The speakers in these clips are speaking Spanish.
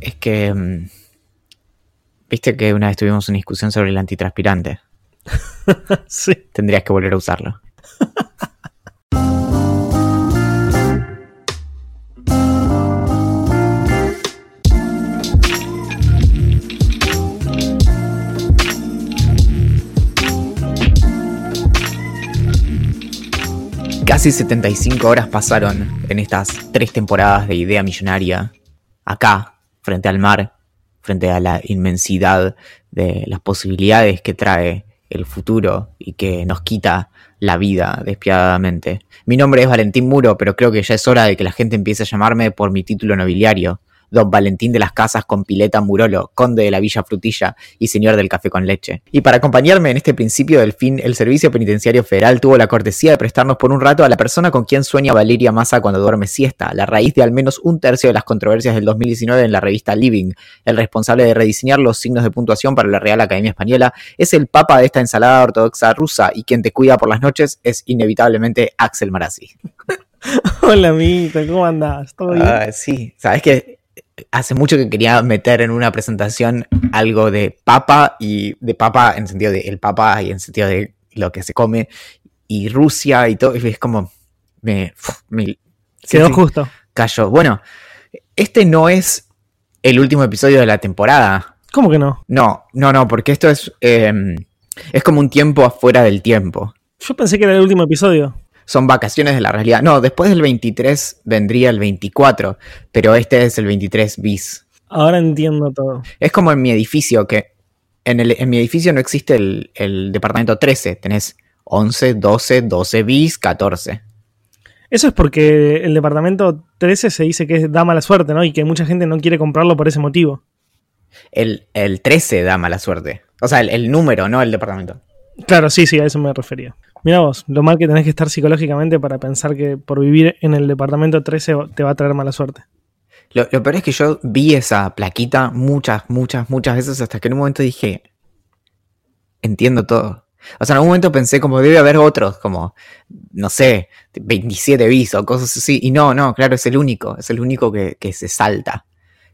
es que. mm, Viste que una vez tuvimos una discusión sobre el antitranspirante. Sí. Tendrías que volver a usarlo. Casi 75 horas pasaron en estas tres temporadas de Idea Millonaria, acá, frente al mar, frente a la inmensidad de las posibilidades que trae el futuro y que nos quita la vida despiadadamente. Mi nombre es Valentín Muro, pero creo que ya es hora de que la gente empiece a llamarme por mi título nobiliario. Don Valentín de las Casas con Pileta Murolo, conde de la Villa Frutilla y señor del café con leche. Y para acompañarme en este principio del fin, el Servicio Penitenciario Federal tuvo la cortesía de prestarnos por un rato a la persona con quien sueña Valeria Massa cuando duerme siesta, la raíz de al menos un tercio de las controversias del 2019 en la revista Living. El responsable de rediseñar los signos de puntuación para la Real Academia Española es el papa de esta ensalada ortodoxa rusa y quien te cuida por las noches es inevitablemente Axel Marazzi. Hola, amiguito, ¿cómo andás? ¿Todo bien? Sí, sabes que hace mucho que quería meter en una presentación algo de papa y de papa en sentido de el papa y en sentido de lo que se come y Rusia y todo. y es como me, me Quedó sí, justo. cayó. Bueno, este no es el último episodio de la temporada. ¿Cómo que no? No, no, no, porque esto es eh, es como un tiempo afuera del tiempo. Yo pensé que era el último episodio. Son vacaciones de la realidad. No, después del 23 vendría el 24, pero este es el 23 bis. Ahora entiendo todo. Es como en mi edificio, que en, el, en mi edificio no existe el, el departamento 13. Tenés 11, 12, 12 bis, 14. Eso es porque el departamento 13 se dice que da mala suerte, ¿no? Y que mucha gente no quiere comprarlo por ese motivo. El, el 13 da mala suerte. O sea, el, el número, no el departamento. Claro, sí, sí, a eso me refería. Mira vos, lo mal que tenés que estar psicológicamente para pensar que por vivir en el departamento 13 te va a traer mala suerte. Lo, peor es que yo vi esa plaquita muchas, muchas, muchas veces hasta que en un momento dije, entiendo todo. O sea, en algún momento pensé como debe haber otros, como, no sé, 27 bis o cosas así. Y no, no, claro, es el único, es el único que, que se salta.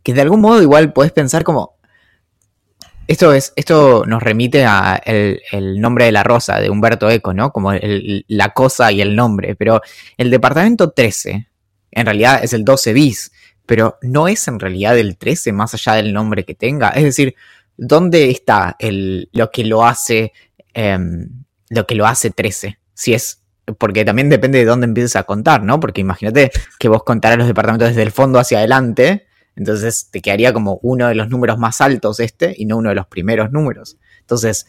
Que de algún modo igual podés pensar como... Esto, es, esto nos remite a el, el nombre de la rosa de Humberto Eco, ¿no? Como el- la cosa y el nombre. Pero el departamento 13, en realidad es el 12 bis pero no es en realidad el 13 más allá del nombre que tenga. Es decir, ¿dónde está el, lo que lo hace em, lo que lo hace 13? Si es porque también depende de dónde empieces a contar, ¿no? Porque imagínate que vos contarás los departamentos desde el fondo hacia adelante, entonces te quedaría como uno de los números más altos este y no uno de los primeros números. Entonces,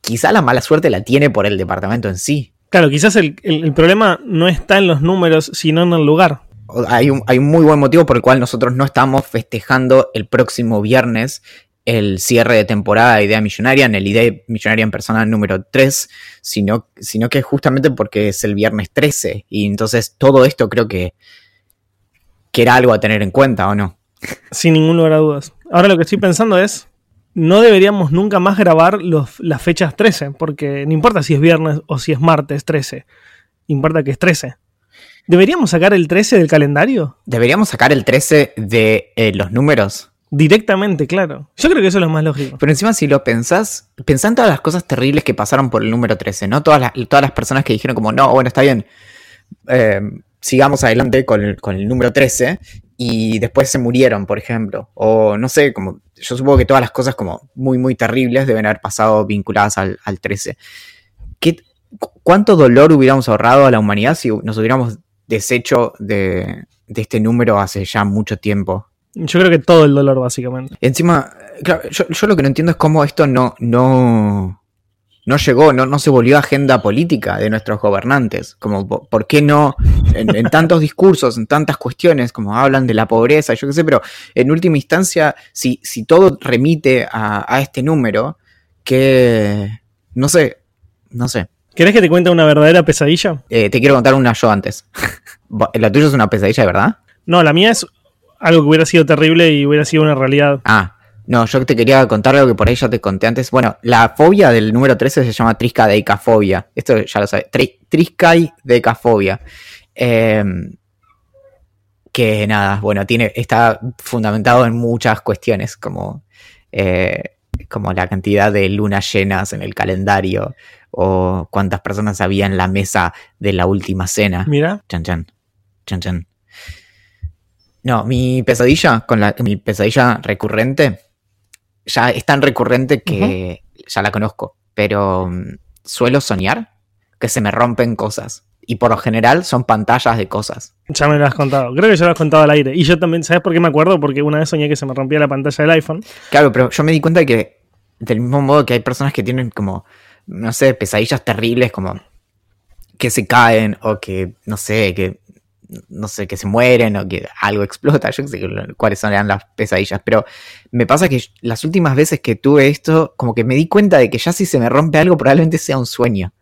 quizá la mala suerte la tiene por el departamento en sí. Claro, quizás el, el- el problema no está en los números, sino en el lugar. Hay un, hay un muy buen motivo por el cual nosotros no estamos festejando el próximo viernes el cierre de temporada de Idea Millonaria, en el Idea Millonaria en persona número 3, sino, sino que justamente porque es el viernes 13. Y entonces todo esto creo que, que era algo a tener en cuenta, ¿o no? Sin ningún lugar a dudas. Ahora lo que estoy pensando es, no deberíamos nunca más grabar los, las fechas 13, porque no importa si es viernes o si es martes 13, importa que es 13. ¿Deberíamos sacar el 13 del calendario? Deberíamos sacar el 13 de eh, los números. Directamente, claro. Yo creo que eso es lo más lógico. Pero encima si lo pensás, pensá en todas las cosas terribles que pasaron por el número 13, ¿no? Todas las, todas las personas que dijeron como, no, bueno, está bien, eh, sigamos adelante con el, con el número 13 y después se murieron, por ejemplo. O no sé, como yo supongo que todas las cosas como muy, muy terribles deben haber pasado vinculadas al, al 13. ¿Qué, cu- ¿Cuánto dolor hubiéramos ahorrado a la humanidad si nos hubiéramos deshecho de, de este número hace ya mucho tiempo? Yo creo que todo el dolor, básicamente. Encima, claro, yo, yo lo que no entiendo es cómo esto no, no, no llegó, no, no se volvió agenda política de nuestros gobernantes. Como, ¿por qué no? En, tantos discursos, en tantas cuestiones, como hablan de la pobreza, yo qué sé, pero en última instancia, si, si todo remite a, este número, que no sé, no sé. ¿Querés que te cuente una verdadera pesadilla? Eh, te quiero contar una yo antes. ¿La tuya es una pesadilla de verdad? No, la mía es algo que hubiera sido terrible y hubiera sido una realidad. Ah, no, yo te quería contar algo que por ahí ya te conté antes. Bueno, la fobia del número 13 se llama triscadeicafobia. Esto ya lo sabes. Triscaidecafobia. Eh, que nada, bueno, tiene, está fundamentado en muchas cuestiones, como, eh, como la cantidad de lunas llenas en el calendario, o cuántas personas había en la mesa de la última cena. Mira. Chan chan. Chan chan. No, mi pesadilla, con la, mi pesadilla recurrente ya es tan recurrente que ya la conozco, pero mm, suelo soñar que se me rompen cosas. Y por lo general son pantallas de cosas. Ya me lo has contado. Creo que ya lo has contado al aire. Y yo también, ¿sabes por qué me acuerdo? Porque una vez soñé que se me rompía la pantalla del iPhone. Claro, pero yo me di cuenta de que, del mismo modo que hay personas que tienen como, no sé, pesadillas terribles, como que se caen o que, no sé, que no sé, que se mueren o que algo explota, yo no sé cuáles son las pesadillas, pero me pasa que las últimas veces que tuve esto, como que me di cuenta de que ya si se me rompe algo probablemente sea un sueño.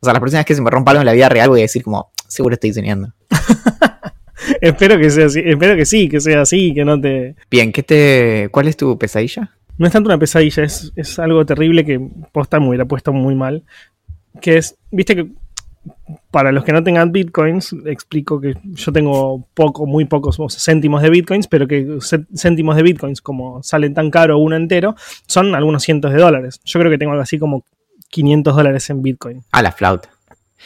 O sea, la próxima vez que se me rompa algo en la vida real voy a decir como, seguro estoy soñando. espero que sea así, espero que sí, que sea así, que no te... Bien, ¿qué te... ¿cuál es tu pesadilla? No es tanto una pesadilla, es, es algo terrible que posta me hubiera puesto muy mal. Que es, viste que para los que no tengan bitcoins, explico que yo tengo poco, muy pocos céntimos de bitcoins, pero que céntimos de bitcoins, como salen tan caro uno entero, son algunos cientos de dólares. Yo creo que tengo algo así como 500 dólares en bitcoin. A la flauta.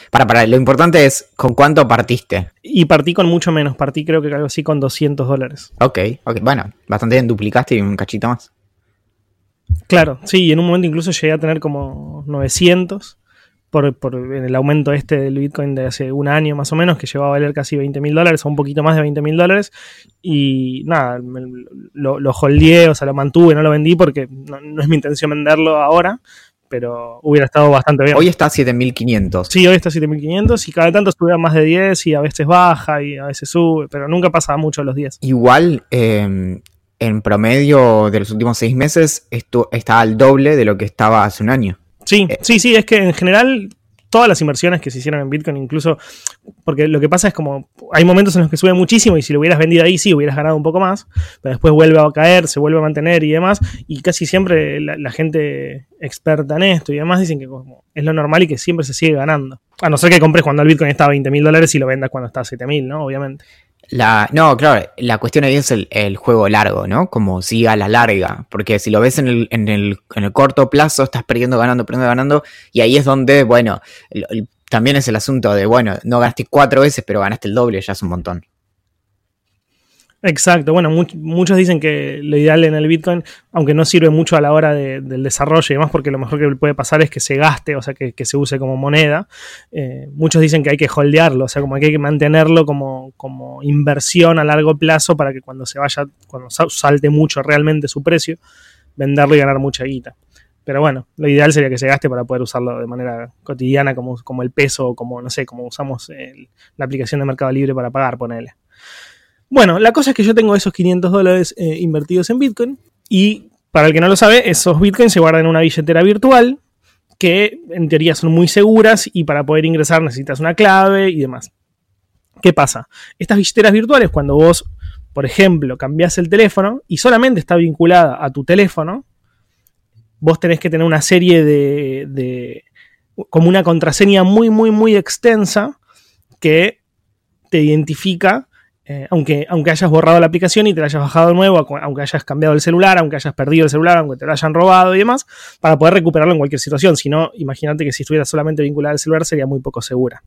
Para, para, lo importante es con cuánto partiste. Y partí con mucho menos, partí creo que algo así con 200 dólares. Ok, ok, bueno, bastante bien, duplicaste y un cachito más. Claro, sí, en un momento incluso llegué a tener como 900 por, por, el aumento este del Bitcoin de hace un año más o menos, que llegó a valer casi 20 mil dólares o un poquito más de 20 mil dólares. Y nada, lo, lo holdeé, o sea, lo mantuve, no lo vendí porque no, es mi intención venderlo ahora, pero hubiera estado bastante bien. Hoy está a 7500. Sí, hoy está a 7500 y cada tanto sube a más de 10 y a veces baja y a veces sube, pero nunca pasa mucho los 10. Igual, em, en promedio de los últimos 6 meses, esto está al doble de lo que estaba hace un año. Sí, eh, sí, sí, es que en general todas las inversiones que se hicieron en Bitcoin, incluso, porque lo que pasa es como, hay momentos en los que sube muchísimo y si lo hubieras vendido ahí sí hubieras ganado un poco más, pero después vuelve a caer, se vuelve a mantener y demás, y casi siempre la, gente experta en esto y demás dicen que como es lo normal y que siempre se sigue ganando. A no ser que compres cuando el Bitcoin está a 20 mil dólares y lo vendas cuando está a 7 mil, ¿no? Obviamente. La, no, claro, la cuestión ahí es el, juego largo, ¿no? Como siga a la larga. Porque si lo ves en el, en el, en el corto plazo, estás perdiendo, ganando, perdiendo, ganando. Y ahí es donde, bueno, también es el asunto de, bueno, no ganaste cuatro veces, pero ganaste el doble, ya es un montón. Exacto, bueno, muchos dicen que lo ideal en el Bitcoin, aunque no sirve mucho a la hora del desarrollo y demás, porque lo mejor que puede pasar es que se gaste, o sea, que, se use como moneda, eh, muchos dicen que hay que holdearlo, o sea, como que hay que mantenerlo como, como inversión a largo plazo para que cuando se vaya, cuando salte mucho realmente su precio, venderlo y ganar mucha guita. Pero bueno, lo ideal sería que se gaste para poder usarlo de manera cotidiana, como, el peso, o como, no sé, como usamos la aplicación de Mercado Libre para pagar, ponele. Bueno, la cosa es que yo tengo esos 500 dólares eh, invertidos en Bitcoin y para el que no lo sabe, esos Bitcoins se guardan en una billetera virtual que en teoría son muy seguras y para poder ingresar necesitas una clave y demás. ¿Qué pasa? Estas billeteras virtuales, cuando vos, por ejemplo, cambias el teléfono y solamente está vinculada a tu teléfono, vos tenés que tener una serie de como una contraseña muy, muy, muy extensa que te identifica eh, aunque, aunque hayas borrado la aplicación y te la hayas bajado de nuevo, aunque hayas cambiado el celular, aunque hayas perdido el celular, aunque te lo hayan robado y demás, para poder recuperarlo en cualquier situación. Si no, imagínate que si estuviera solamente vinculada al celular sería muy poco segura.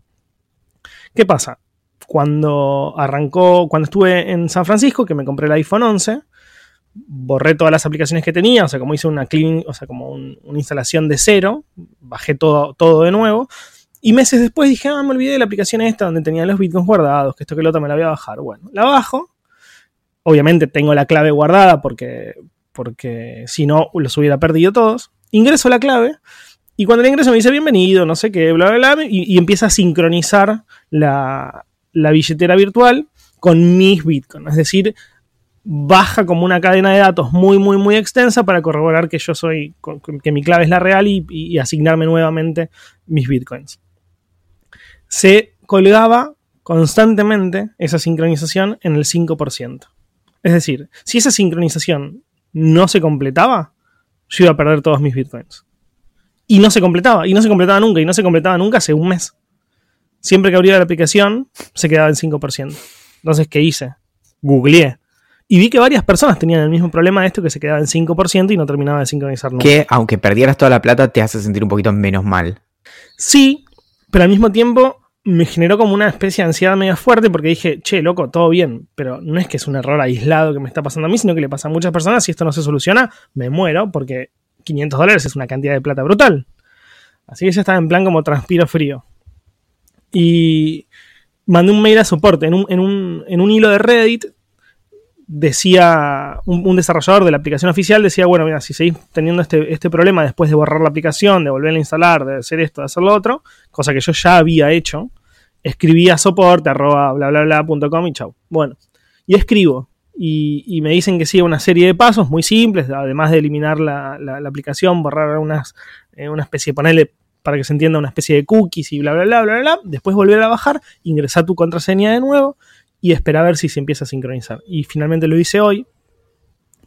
¿Qué pasa? Cuando arrancó, cuando estuve en San Francisco, que me compré el iPhone 11, borré todas las aplicaciones que tenía, o sea, como hice una clean, o sea, como una instalación de cero, bajé todo, todo de nuevo, y meses después dije, ah, me olvidé de la aplicación esta donde tenía los bitcoins guardados, que esto que lo otro me la voy a bajar. Bueno, la bajo. Obviamente tengo la clave guardada porque, porque si no los hubiera perdido todos. Ingreso la clave Y cuando el ingreso me dice bienvenido, no sé qué, bla, bla, bla, y, empieza a sincronizar la, la billetera virtual con mis bitcoins. Es decir, baja como una cadena de datos muy, muy, muy extensa para corroborar que yo soy, que mi clave es la real y asignarme nuevamente mis bitcoins. Se colgaba constantemente esa sincronización en el 5%. Es decir, si esa sincronización no se completaba, yo iba a perder todos mis bitcoins. Y no se completaba, y no se completaba nunca, y no se completaba nunca hace un mes. Siempre que abría la aplicación, se quedaba en 5%. Entonces, ¿qué hice? Googleé. Y vi que varias personas tenían el mismo problema de esto, que se quedaba en 5% y no terminaba de sincronizar nunca. Que aunque perdieras toda la plata, te hace sentir un poquito menos mal. Sí, pero al mismo tiempo me generó como una especie de ansiedad medio fuerte porque dije, che, loco, todo bien, pero no es que es un error aislado que me está pasando a mí, sino que le pasa a muchas personas. Si esto no se soluciona, me muero porque 500 dólares es una cantidad de plata brutal. Así que ya estaba en plan como transpiro frío. Y mandé un mail a soporte. En un, en un, en un hilo de Reddit decía, un, desarrollador de la aplicación oficial decía, bueno, mira, si seguís teniendo este, este, problema después de borrar la aplicación, de volverla a instalar, de hacer esto, de hacer lo otro, cosa que yo ya había hecho, escribí a soporte, arroba bla bla bla punto com y chau. Bueno, y escribo. Y, me dicen que sigue una serie de pasos muy simples, además de eliminar la, aplicación, borrar unas, eh, una especie ponerle para que se entienda una especie de cookies y bla bla bla bla bla, después volver a bajar, ingresar tu contraseña de nuevo y esperar a ver si se empieza a sincronizar. Y finalmente lo hice hoy,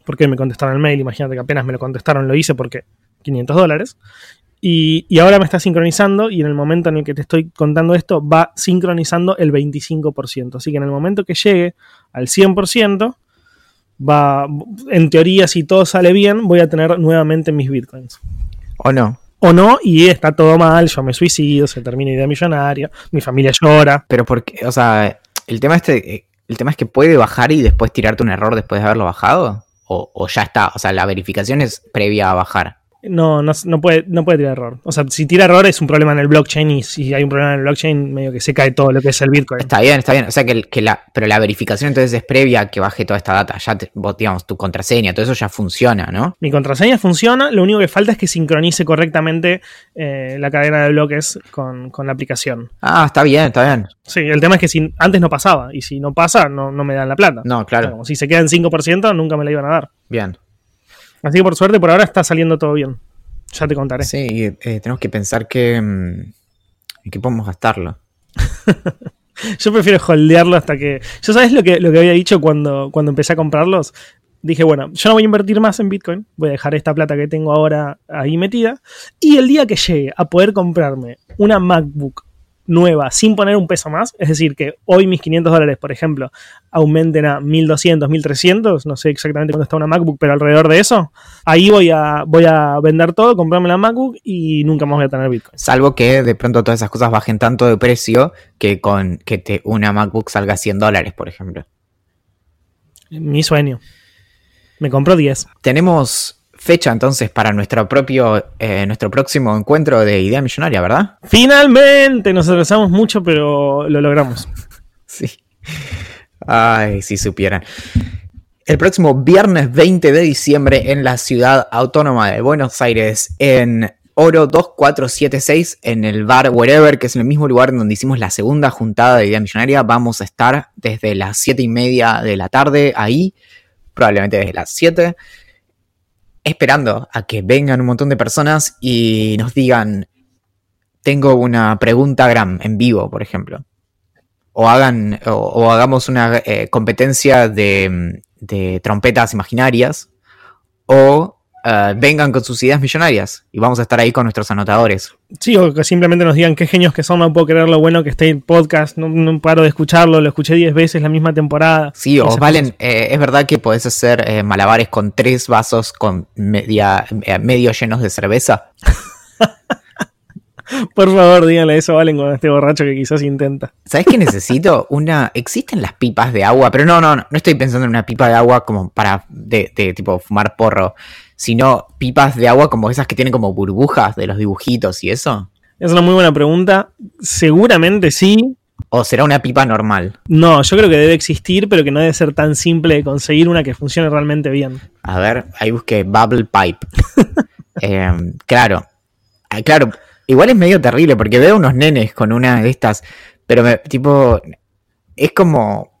porque me contestaron el mail, imagínate que apenas me lo contestaron, lo hice porque 500 dólares. Y, y, ahora me está sincronizando y en el momento en el que te estoy contando esto va sincronizando el 25%. Así que en el momento que llegue al 100%, va, en teoría si todo sale bien, voy a tener nuevamente mis bitcoins. ¿O no? O no, y está todo mal, yo me suicido, se termina idea millonaria, mi familia llora. Pero porque, o sea, el tema este, el tema es que puede bajar y después tirarte un error después de haberlo bajado. O, o ya está, o sea, la verificación es previa a bajar. No, no, no, puede, no puede tirar error. O sea, si tira error es un problema en el blockchain y si hay un problema en el blockchain, medio que se cae todo lo que es el Bitcoin. Está bien, está bien. O sea, que, que la, pero la verificación entonces es previa a que baje toda esta data. Ya, te, vos, digamos, tu contraseña, todo eso ya funciona, ¿no? Mi contraseña funciona, lo único que falta es que sincronice correctamente eh, la cadena de bloques con, con, la aplicación. Ah, está bien, está bien. Sí, el tema es que si, antes no pasaba y si no pasa, no, no me dan la plata. No, claro. O sea, como si se queda en 5%, nunca me la iban a dar. Bien. Así que por suerte, por ahora está saliendo todo bien. Ya te contaré. Sí, eh, tenemos que pensar que, en qué podemos gastarlo. Yo prefiero holdearlo hasta que. ¿Yo sabes lo que, lo que había dicho cuando, cuando empecé a comprarlos? Dije, bueno, yo no voy a invertir más en Bitcoin, voy a dejar esta plata que tengo ahora ahí metida. Y el día que llegue a poder comprarme una MacBook nueva sin poner un peso más, es decir, que hoy mis 500 dólares, por ejemplo, aumenten a 1200, 1300, no sé exactamente cuándo está una MacBook, pero alrededor de eso, ahí voy a, voy a vender todo, comprarme la MacBook y nunca más voy a tener Bitcoin. Salvo que de pronto todas esas cosas bajen tanto de precio que con que te, una MacBook salga 100 dólares, por ejemplo. Mi sueño. Me compro 10. Tenemos fecha entonces para nuestro propio eh, nuestro próximo encuentro de idea millonaria, ¿verdad? Finalmente nos atrasamos mucho, pero lo logramos. sí. Ay, si supieran. El próximo viernes 20 de diciembre en la ciudad autónoma de Buenos Aires, en Oro 2476, en el bar Wherever, que es en el mismo lugar donde hicimos la segunda juntada de idea millonaria. Vamos a estar desde las 7 y media de la tarde ahí, probablemente desde las 7 esperando a que vengan un montón de personas y nos digan, tengo una pregunta gram en vivo, por ejemplo. O hagan, o, hagamos una eh, competencia de, de, trompetas imaginarias. O uh, vengan con sus ideas millonarias. Y vamos a estar ahí con nuestros anotadores. Sí, o que simplemente nos digan qué genios que son, no puedo creer lo bueno que esté el podcast, no, no paro de escucharlo, lo escuché 10 veces la misma temporada. Sí, o Valen, eh, es verdad que podés hacer eh, malabares con tres vasos con media, eh, medio llenos de cerveza. Por favor, díganle eso, Valen, con este borracho que quizás intenta. ¿Sabes qué necesito? Una. Existen las pipas de agua, pero no, no, no, no estoy pensando en una pipa de agua como para de, de tipo fumar porro sino pipas de agua como esas que tienen como burbujas de los dibujitos y eso? Es una muy buena pregunta. Seguramente sí. ¿O será una pipa normal? No, yo creo que debe existir, pero que no debe ser tan simple de conseguir una que funcione realmente bien. A ver, ahí busqué Bubble Pipe. eh, claro. Ah, claro, igual es medio terrible porque veo unos nenes con una de estas, pero me, tipo, es como,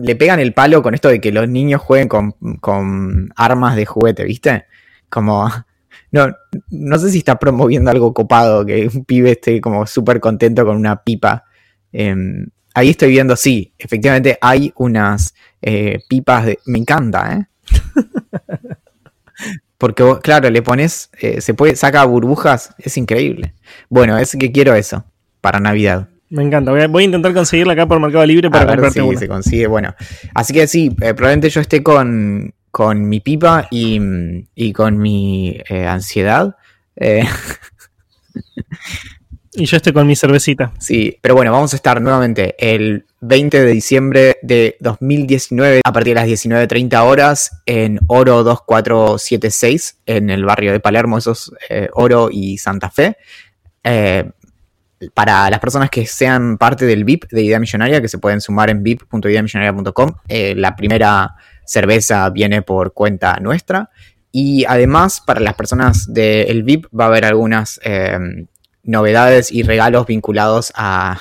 le pegan el palo con esto de que los niños jueguen con, con armas de juguete, ¿viste? Como, no, no sé si está promoviendo algo copado, que un pibe esté como súper contento con una pipa. Em, ahí estoy viendo, sí, efectivamente hay unas eh, pipas de... Me encanta, ¿eh? Porque, vos, claro, le pones, eh, se puede, saca burbujas, es increíble. Bueno, es que quiero eso para Navidad. Me encanta. Voy a, voy a intentar conseguirla acá por Mercado Libre para a ver si una. se consigue. Bueno, así que sí, eh, probablemente yo esté con, con mi pipa y, y con mi eh, ansiedad. Eh, Y yo estoy con mi cervecita. sí, pero bueno, vamos a estar nuevamente el 20 de diciembre de 2019 a partir de las 19.30 horas en Oro 2476 en el barrio de Palermo, esos Oro y Santa Fe. Eh, para las personas que sean parte del VIP de Idea Millonaria, que se pueden sumar en vip.ideamillonaria.com, eh, la primera cerveza viene por cuenta nuestra. Y además, para las personas del VIP va a haber algunas eh, novedades y regalos vinculados a,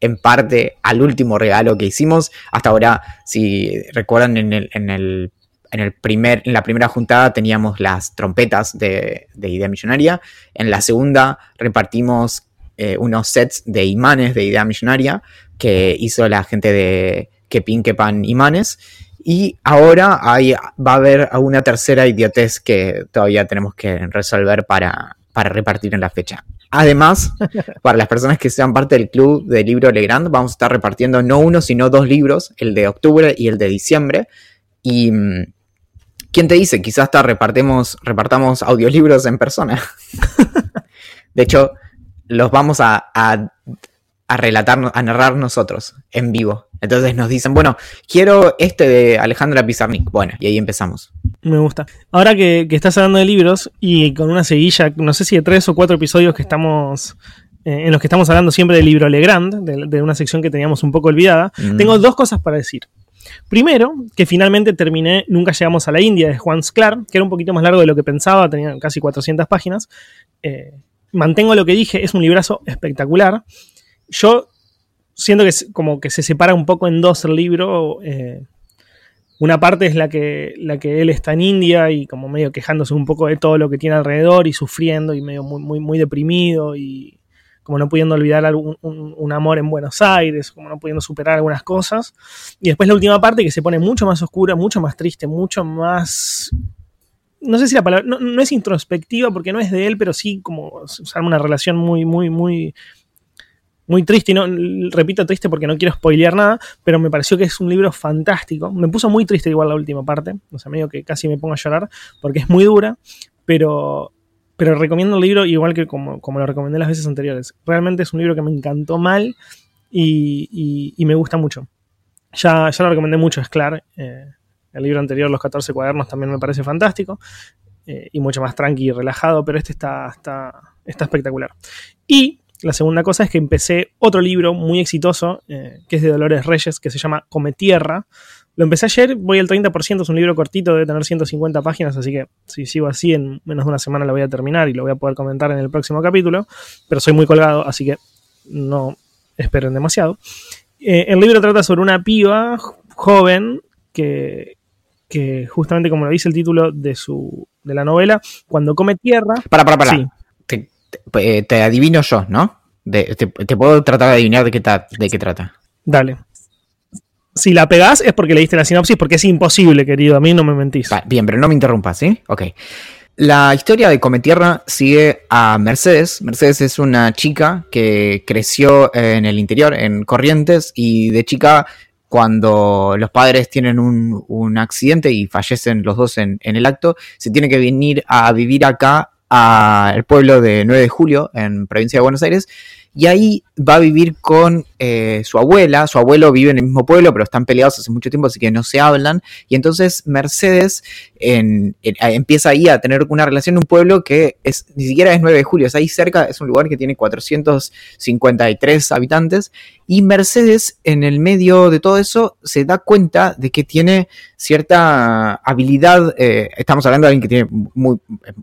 en parte, al último regalo que hicimos. Hasta ahora, si recuerdan, en el, en el, en el primer, en la primera juntada teníamos las trompetas de, de Idea Millonaria. En la segunda repartimos eh, unos sets de imanes de Idea Millonaria que hizo la gente de Kepin Kepan Imanes. Y ahora hay, va a haber una tercera idiotez que todavía tenemos que resolver para, para repartir en la fecha. Además, para las personas que sean parte del club de libro Legrand, vamos a estar repartiendo no uno, sino dos libros, el de octubre y el de diciembre. Y mm, ¿quién te dice? Quizás hasta repartemos, repartamos audiolibros en persona. De hecho, los vamos a, a, a relatar, a narrar nosotros en vivo. Entonces nos dicen, bueno, quiero este de Alejandra Pizarnik. Bueno, y ahí empezamos. Me gusta. Ahora que, que estás hablando de libros y con una seguilla, no sé si de tres o cuatro episodios que estamos. eh, en los que estamos hablando siempre del libro Legrand, de, de una sección que teníamos un poco olvidada, Mm. tengo dos cosas para decir. Primero, que finalmente terminé Nunca llegamos a la India de Juan Sclar, que era un poquito más largo de lo que pensaba, tenía casi 400 páginas. Eh, mantengo lo que dije, es un librazo espectacular. Yo siento que es como que se separa un poco en dos el libro. eh, una parte es la que, la que él está en India y como medio quejándose un poco de todo lo que tiene alrededor y sufriendo y medio muy, muy, muy deprimido y como no pudiendo olvidar algún- un, un amor en Buenos Aires, como no pudiendo superar algunas cosas. Y después la última parte que se pone mucho más oscura, mucho más triste, mucho más... No sé si la palabra... No, no es introspectiva porque no es de él, pero sí como se arma una relación muy, muy, muy... Muy triste, y no, repito triste porque no quiero spoilear nada, pero me pareció que es un libro fantástico. Me puso muy triste igual la última parte, o sea, medio que casi me pongo a llorar porque es muy dura, pero, pero recomiendo el libro igual que como, como lo recomendé las veces anteriores. Realmente es un libro que me encantó mal y, y- me gusta mucho. Ya, ya lo recomendé mucho, es claro. El libro anterior, Los 14 cuadernos, también me parece fantástico eh, y mucho más tranqui y relajado, pero este está, está, espectacular. Y la segunda cosa es que empecé otro libro muy exitoso, eh, que es de Dolores Reyes, que se llama Come Tierra. Lo empecé ayer, voy al 30%, es un libro cortito, debe tener 150 páginas, así que si sigo así, en menos de una semana lo voy a terminar y lo voy a poder comentar en el próximo capítulo, pero soy muy colgado, así que no esperen demasiado. Eh, el libro trata sobre una piba jo- joven que, que justamente como lo dice el título de, su, de la novela, cuando come tierra... Para, para, para. Sí. Te, te- eh, te adivino yo, ¿no? De- te, te puedo tratar de adivinar de qué, ta- de qué trata. Dale. Si la pegás es porque leíste la sinopsis, porque es imposible, querido. A mí no me mentís. Va, bien, pero no me interrumpas, ¿sí? Ok. La historia de Cometierra sigue a Mercedes. Mercedes es una chica que creció en el interior, en Corrientes, y de chica, cuando los padres tienen un, un accidente y fallecen los dos en, en el acto, se tiene que venir a vivir acá al pueblo de 9 de julio, en provincia de Buenos Aires, y ahí va a vivir con eh, su abuela. Su abuelo vive en el mismo pueblo, pero están peleados hace mucho tiempo, así que no se hablan. Y entonces Mercedes empieza ahí a tener una relación en un pueblo que es, ni siquiera es 9 de julio, es ahí cerca, es un lugar que tiene 453 habitantes. Y Mercedes, en el medio de todo eso, se da cuenta de que tiene cierta habilidad, eh, estamos hablando de alguien que tiene muy,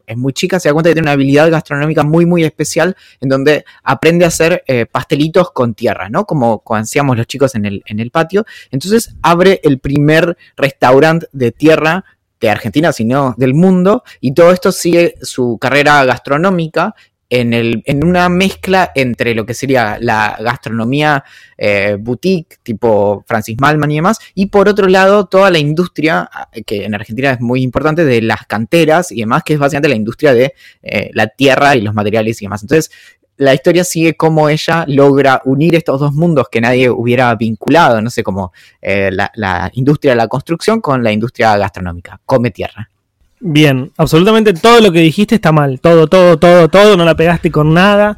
es muy chica, se da cuenta que tiene una habilidad gastronómica muy, muy especial en donde aprende a hacer eh, pastelitos con tierra, ¿no? Como cuando hacíamos los chicos en el, en el patio. Entonces abre el primer restaurante de tierra de Argentina, sino del mundo, y todo esto sigue su carrera gastronómica en, el, en una mezcla entre lo que sería la gastronomía eh, boutique, tipo Francis Malman y demás, y por otro lado toda la industria, que en Argentina es muy importante, de las canteras y demás, que es básicamente la industria de eh, la tierra y los materiales y demás. Entonces, la historia sigue cómo ella logra unir estos dos mundos que nadie hubiera vinculado, no sé, como eh, la industria de la construcción con la industria gastronómica. Come tierra. Bien, absolutamente todo lo que dijiste está mal. Todo, todo, todo, todo. No la pegaste con nada.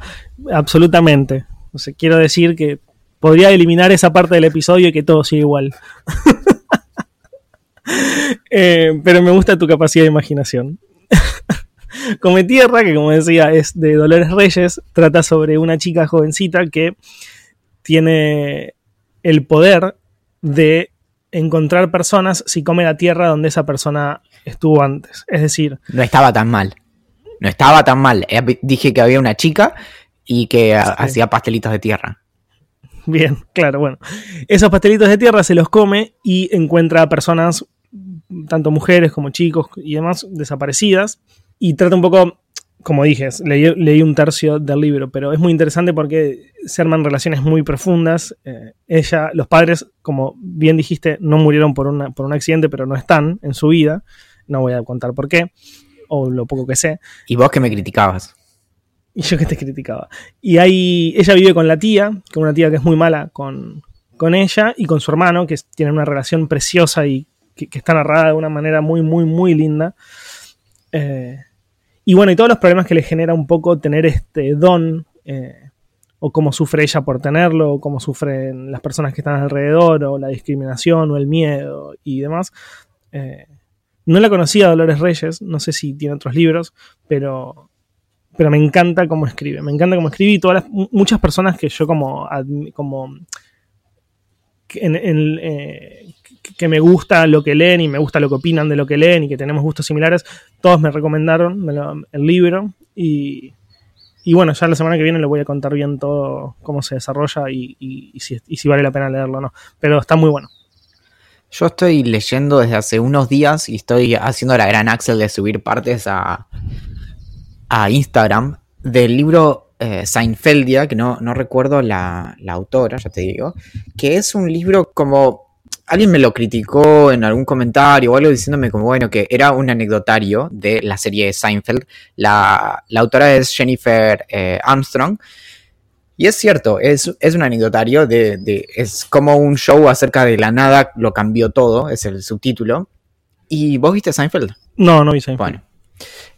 Absolutamente. O sea, quiero decir que podría eliminar esa parte del episodio y que todo sigue igual. Eh, pero me gusta tu capacidad de imaginación. Come Tierra, que como decía es de Dolores Reyes, trata sobre una chica jovencita que tiene el poder de encontrar personas si come la tierra donde esa persona estuvo antes. Es decir... No estaba tan mal. No estaba tan mal. Eh, dije que había una chica y que hacía pastelitos de tierra. Bien, claro, bueno. Esos pastelitos de tierra se los come y encuentra a personas, tanto mujeres como chicos y demás, desaparecidas. Y trata un poco como dije, leí, un tercio del libro, pero es muy interesante porque se arman relaciones muy profundas. Eh, ella, los padres, como bien dijiste, no murieron por, una, por un accidente, pero no están en su vida. No voy a contar por qué, o lo poco que sé. ¿Y vos que me criticabas? Y yo que te criticaba. Y ahí, ella vive con la tía, con una tía que es muy mala con, con ella, y con su hermano, que tiene una relación preciosa y que, está narrada de una manera muy, muy, muy linda. Eh, y bueno, y todos los problemas que le genera un poco tener este don, eh, o cómo sufre ella por tenerlo, o cómo sufren las personas que están alrededor, o la discriminación, o el miedo y demás. Eh, no la conocía Dolores Reyes, no sé si tiene otros libros, pero, pero me encanta cómo escribe. Me encanta cómo escribe y todas muchas personas que yo como, como que me gusta lo que leen y me gusta lo que opinan de lo que leen y que tenemos gustos similares, todos me recomendaron el libro y, bueno, ya la semana que viene le voy a contar bien todo cómo se desarrolla y, si, vale la pena leerlo o no. Pero está muy bueno. Yo estoy leyendo desde hace unos días y estoy haciendo la gran Axel de subir partes a, a Instagram del libro eh, Seinfeldia, que no, no recuerdo la, la, autora, ya te digo, que es un libro como alguien me lo criticó en algún comentario o algo diciéndome como, bueno, que era un anecdotario de la serie Seinfeld. La, autora es Jennifer eh, Armstrong. Y es cierto, es, es un anecdotario de, Es como un show acerca de la nada, lo cambió todo, es el subtítulo. ¿Y vos viste Seinfeld? No, no vi Seinfeld. Bueno.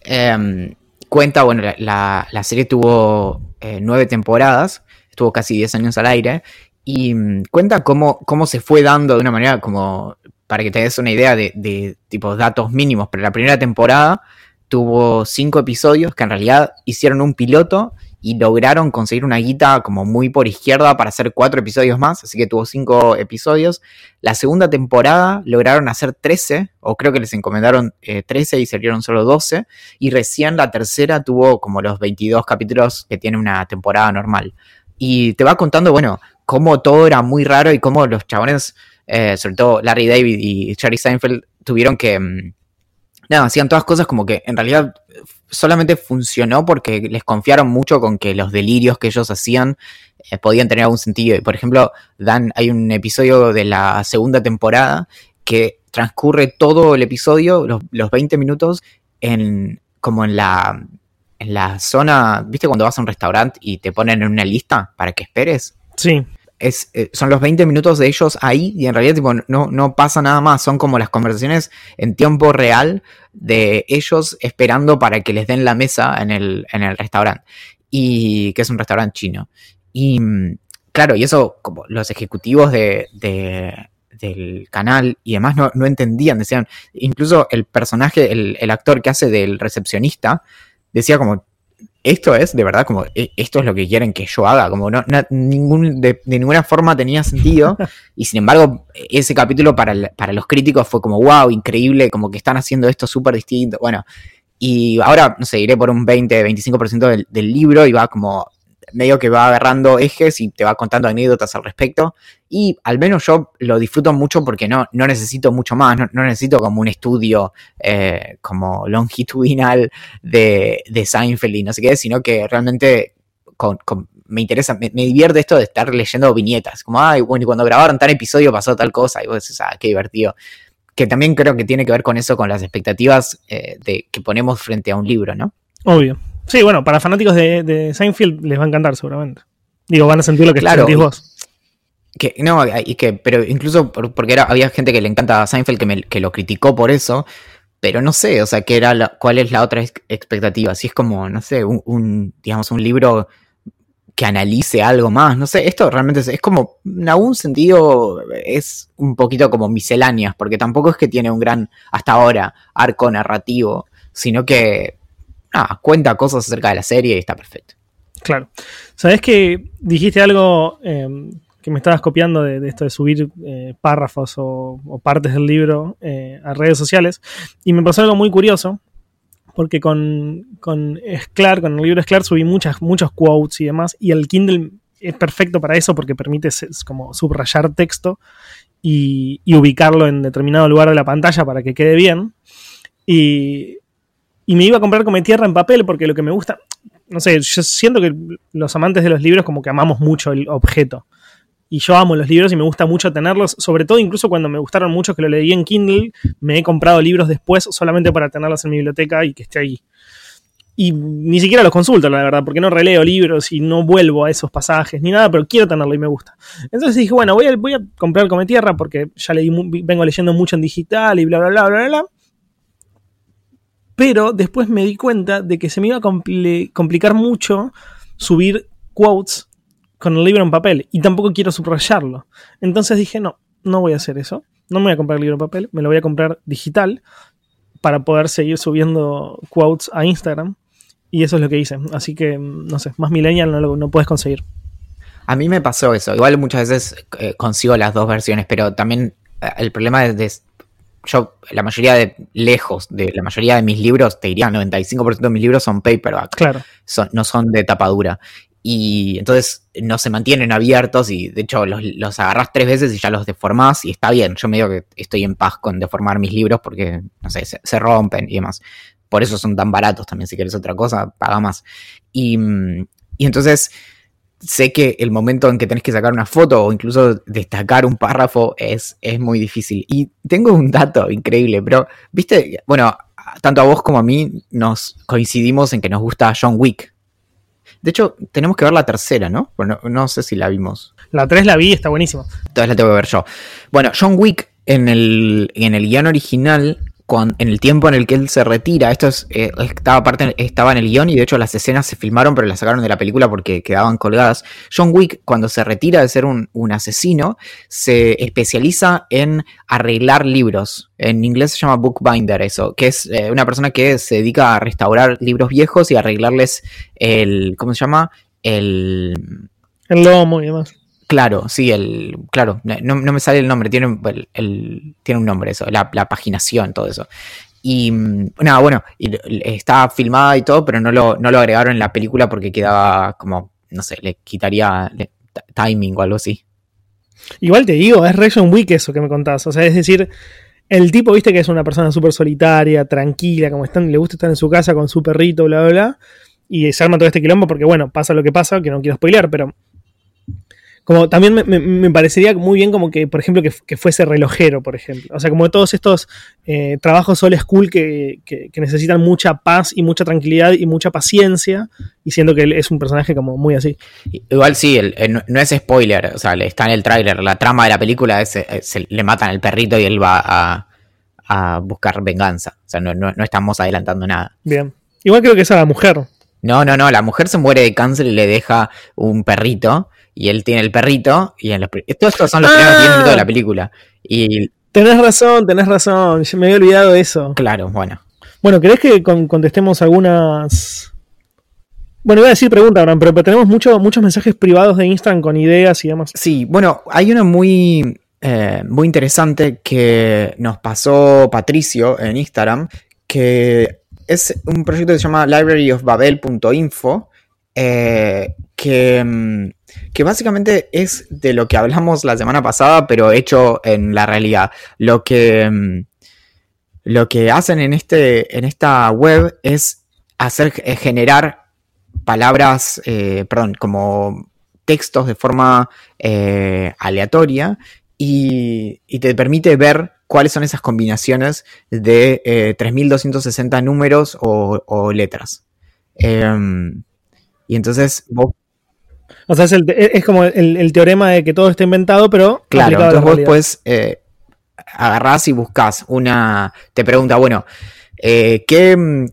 Em, cuenta, bueno, la, serie tuvo eh, nueve temporadas, estuvo casi diez años al aire, y mm, cuenta cómo, cómo se fue dando de una manera como, para que te des una idea de, de tipo datos mínimos, pero la primera temporada tuvo cinco episodios que en realidad hicieron un piloto y lograron conseguir una guita como muy por izquierda para hacer cuatro episodios más, así que tuvo cinco episodios. La segunda temporada lograron hacer 13, o creo que les encomendaron 13 eh, y salieron solo 12, y recién la tercera tuvo como los 22 capítulos que tiene una temporada normal. Y te va contando, bueno, cómo todo era muy raro y cómo los chabones, eh, sobre todo Larry David y Charlie Seinfeld, tuvieron que... Mm, nada, hacían todas cosas como que en realidad solamente funcionó porque les confiaron mucho con que los delirios que ellos hacían eh, podían tener algún sentido. Y por ejemplo, Dan, hay un episodio de la segunda temporada que transcurre todo el episodio, los, los 20 minutos, en como en la, en la zona, ¿viste cuando vas a un restaurante y te ponen en una lista para que esperes? Sí es, eh, son los 20 minutos de ellos ahí y en realidad tipo, no, no pasa nada más, son como las conversaciones en tiempo real de ellos esperando para que les den la mesa en el, en el restaurante, y que es un restaurante chino. Y mm, claro, y eso como los ejecutivos de, del canal y demás no, no, entendían, decían, incluso el personaje, el, el actor que hace del recepcionista, decía como, esto es de verdad como e- esto es lo que quieren que yo haga, como no, na- ningún, de, de ninguna forma tenía sentido y sin embargo ese capítulo para, el- para los críticos fue como wow, increíble, como que están haciendo esto súper distinto, bueno, y ahora, no sé, iré por un 20-25% del, del libro y va como medio que va agarrando ejes y te va contando anécdotas al respecto. Y al menos yo lo disfruto mucho porque no, no necesito mucho más, no, necesito como un estudio eh, como longitudinal de, de Seinfeld y no sé qué, sino que realmente con- me interesa, me, me divierte esto de estar leyendo viñetas, como, ay, bueno, y cuando grabaron tal episodio pasó tal cosa, y vos decís, ah, qué divertido. Que también creo que tiene que ver con eso, con las expectativas eh, de, que ponemos frente a un libro, ¿no? Obvio. Sí, bueno, para fanáticos de, de Seinfeld les va a encantar seguramente. Digo, van a sentir lo que Claro, sentís vos. Que, no, y que, pero incluso por- porque era, había gente que le encanta Seinfeld que, me- que lo criticó por eso, pero no sé, o sea, ¿qué era la- ¿cuál es la otra ex- expectativa? Si es como, no sé, un, un, digamos, un libro que analice algo más, no sé, esto realmente es, es como, en algún sentido, es un poquito como misceláneas, porque tampoco es que tiene un gran, hasta ahora, arco narrativo, sino que, ah, cuenta cosas acerca de la serie y está perfecto. Claro. Sabés que dijiste algo eh, que me estabas copiando de, de esto de subir eh, párrafos o, partes del libro eh, a redes sociales. Y me pasó algo muy curioso. Porque con, con Esclar, con el libro Esclar, subí muchas, muchos quotes y demás. Y el Kindle es perfecto para eso porque permite como subrayar texto y, y ubicarlo en determinado lugar de la pantalla para que quede bien. Y, y me iba a comprar Come Tierra en papel porque lo que me gusta, no sé, yo siento que los amantes de los libros como que amamos mucho el objeto. Y yo amo los libros y me gusta mucho tenerlos, sobre todo incluso cuando me gustaron mucho que lo leí en Kindle, me he comprado libros después solamente para tenerlos en mi biblioteca y que esté ahí. Y ni siquiera los consulto, la verdad, porque no releo libros y no vuelvo a esos pasajes ni nada, pero quiero tenerlo y me gusta. Entonces dije, bueno, voy a, voy a comprar Come Tierra porque ya leí, vengo leyendo mucho en digital y bla, bla, bla, bla, bla. Pero después me di cuenta de que se me iba a compli- complicar mucho subir quotes con el libro en papel y tampoco quiero subrayarlo. Entonces dije, no, no voy a hacer eso. No me voy a comprar el libro en papel, me lo voy a comprar digital para poder seguir subiendo quotes a Instagram. Y eso es lo que hice. Así que, no sé, más millennial no lo puedes conseguir. A mí me pasó eso. Igual muchas veces eh, consigo las dos versiones, pero también eh, el problema es de, yo, la mayoría de, lejos de la mayoría de mis libros, te diría 95% de mis libros son paperback, Claro. son- no son de tapa dura. Y entonces no se mantienen abiertos y de hecho los, los agarras tres veces y ya los deformás y está bien. Yo me digo que estoy en paz con deformar mis libros porque, no sé, se, se rompen y demás. Por eso son tan baratos también. Si quieres otra cosa, paga más. Y, y entonces sé que el momento en que tenés que sacar una foto o incluso destacar un párrafo es, es muy difícil. Y tengo un dato increíble, pero, viste, bueno, tanto a vos como a mí nos coincidimos en que nos gusta John Wick. De hecho, tenemos que ver la tercera, ¿no? Bueno, no sé si la vimos. La 3 la vi, está buenísimo. Entonces la tengo que ver yo. Bueno, John Wick en el, en el guion original, en el tiempo en el que él se retira, esto es, eh, estaba, parte, estaba en el guion y de hecho las escenas se filmaron pero las sacaron de la película porque quedaban colgadas. John Wick cuando se retira de ser un, un asesino se especializa en arreglar libros. En inglés se llama bookbinder eso, que es eh, una persona que se dedica a restaurar libros viejos y arreglarles el, ¿cómo se llama? El, El lomo y demás. Claro, sí, el. Claro, no, no me sale el nombre, tiene, un- el, tiene un nombre eso, la, la paginación, todo eso. Y mm, nada, bueno, está filmada y todo, pero no lo, no lo agregaron en la película porque quedaba como, no sé, le quitaría timing o algo así. Igual te digo, es re John Wick eso que me contás. O sea, es decir, el tipo, viste que es una persona súper solitaria, tranquila, como están, le gusta estar en su casa con su perrito, bla, bla, bla. Y se arma todo este quilombo porque, bueno, pasa lo que pasa, que no quiero spoilear, pero. Como también me, me- me parecería muy bien como que, por ejemplo, que, que fuese relojero, por ejemplo. O sea, como todos estos eh, trabajos old school que, que- que necesitan mucha paz y mucha tranquilidad y mucha paciencia. Y siendo que él es un personaje como muy así. Igual sí, el- el- no, es spoiler, o sea, está en el tráiler. La trama de la película es, eh, se le matan al perrito y él va a, a buscar venganza. O sea, no, no, no estamos adelantando nada. Bien. Igual creo que es a la mujer. No, no, no, la mujer se muere de cáncer y le deja un perrito. Y él tiene el perrito. Y en los, pri- todos estos son los primeros Ah. 10 minutos de la película. Y Tenés razón, tenés razón. Yo me había olvidado de eso. claro, bueno. Bueno, ¿querés que con- contestemos algunas Bueno, iba a decir pregunta, Abraham, pero, tenemos mucho- muchos mensajes privados de Instagram con ideas y demás. Sí, bueno, hay uno muy, eh, muy interesante que nos pasó Patricio en Instagram, que es un proyecto que se llama libraryofbabel.info, eh, que, mm, que básicamente es de lo que hablamos la semana pasada, pero hecho en la realidad. Lo que, mm, lo que hacen en, este, en esta web es hacer eh, generar palabras, eh, perdón, como textos de forma eh, aleatoria y, y te permite ver cuáles son esas combinaciones de eh, 3260 números o, o letras. Em, y entonces vos, O sea, es, el- es como el, el teorema de que todo está inventado, pero claro, entonces vos pues eh, agarrás y buscas una, te pregunta, bueno, eh, ¿qué, mm,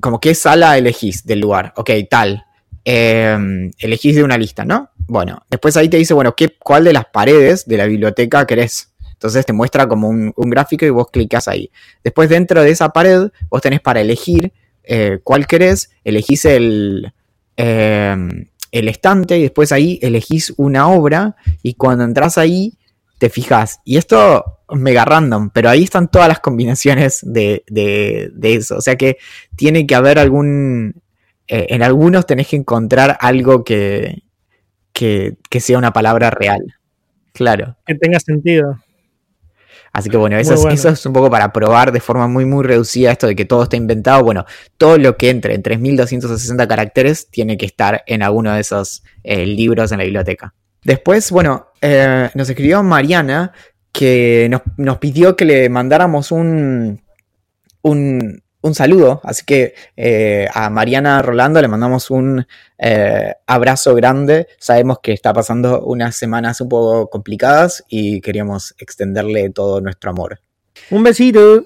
como qué sala elegís del lugar? Ok, tal. Em, elegís de una lista, ¿no? Bueno, después ahí te dice, bueno, ¿qué, ¿cuál de las paredes de la biblioteca querés? Entonces te muestra como un, un gráfico y vos clicas ahí. Después dentro de esa pared vos tenés para elegir eh, cuál querés, elegís el, em, el estante y después ahí elegís una obra y cuando entras ahí te fijas. Y esto mega random, pero ahí están todas las combinaciones de, de- de eso. O sea que tiene que haber algún... eh, en algunos tenés que encontrar algo que, que, que sea una palabra real. Claro. Que tenga sentido. Así que bueno, eso, es, bueno. eso es un poco para probar de forma muy, muy reducida esto de que todo está inventado. Bueno, todo lo que entre en 3260 caracteres tiene que estar en alguno de esos eh, libros en la biblioteca. Después, bueno, eh, nos escribió Mariana que nos, nos pidió que le mandáramos un, un, un saludo. Así que eh, a Mariana Rolando le mandamos un eh, abrazo grande. Sabemos que está pasando unas semanas un poco complicadas y queríamos extenderle todo nuestro amor. Un besito.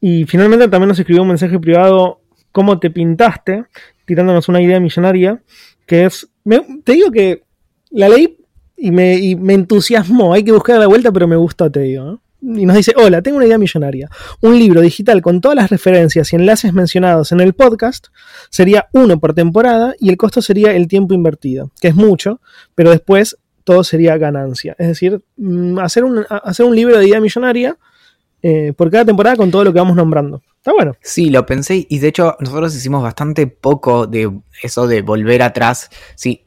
Y finalmente también nos escribió un mensaje privado, ¿cómo te pintaste? Tirándonos una idea millonaria, que es, me- te digo que la leí y me, entusiasmó, hay que buscar la vuelta, pero me gustó, te digo. Y nos dice, hola, tengo una idea millonaria. Un libro digital con todas las referencias y enlaces mencionados en el podcast sería uno por temporada y el costo sería el tiempo invertido, que es mucho, pero después todo sería ganancia. Es decir, mm, hacer un, hacer un libro de idea millonaria eh, por cada temporada con todo lo que vamos nombrando. Está bueno. Sí, lo pensé y de hecho nosotros hicimos bastante poco de eso de volver atrás. Sí,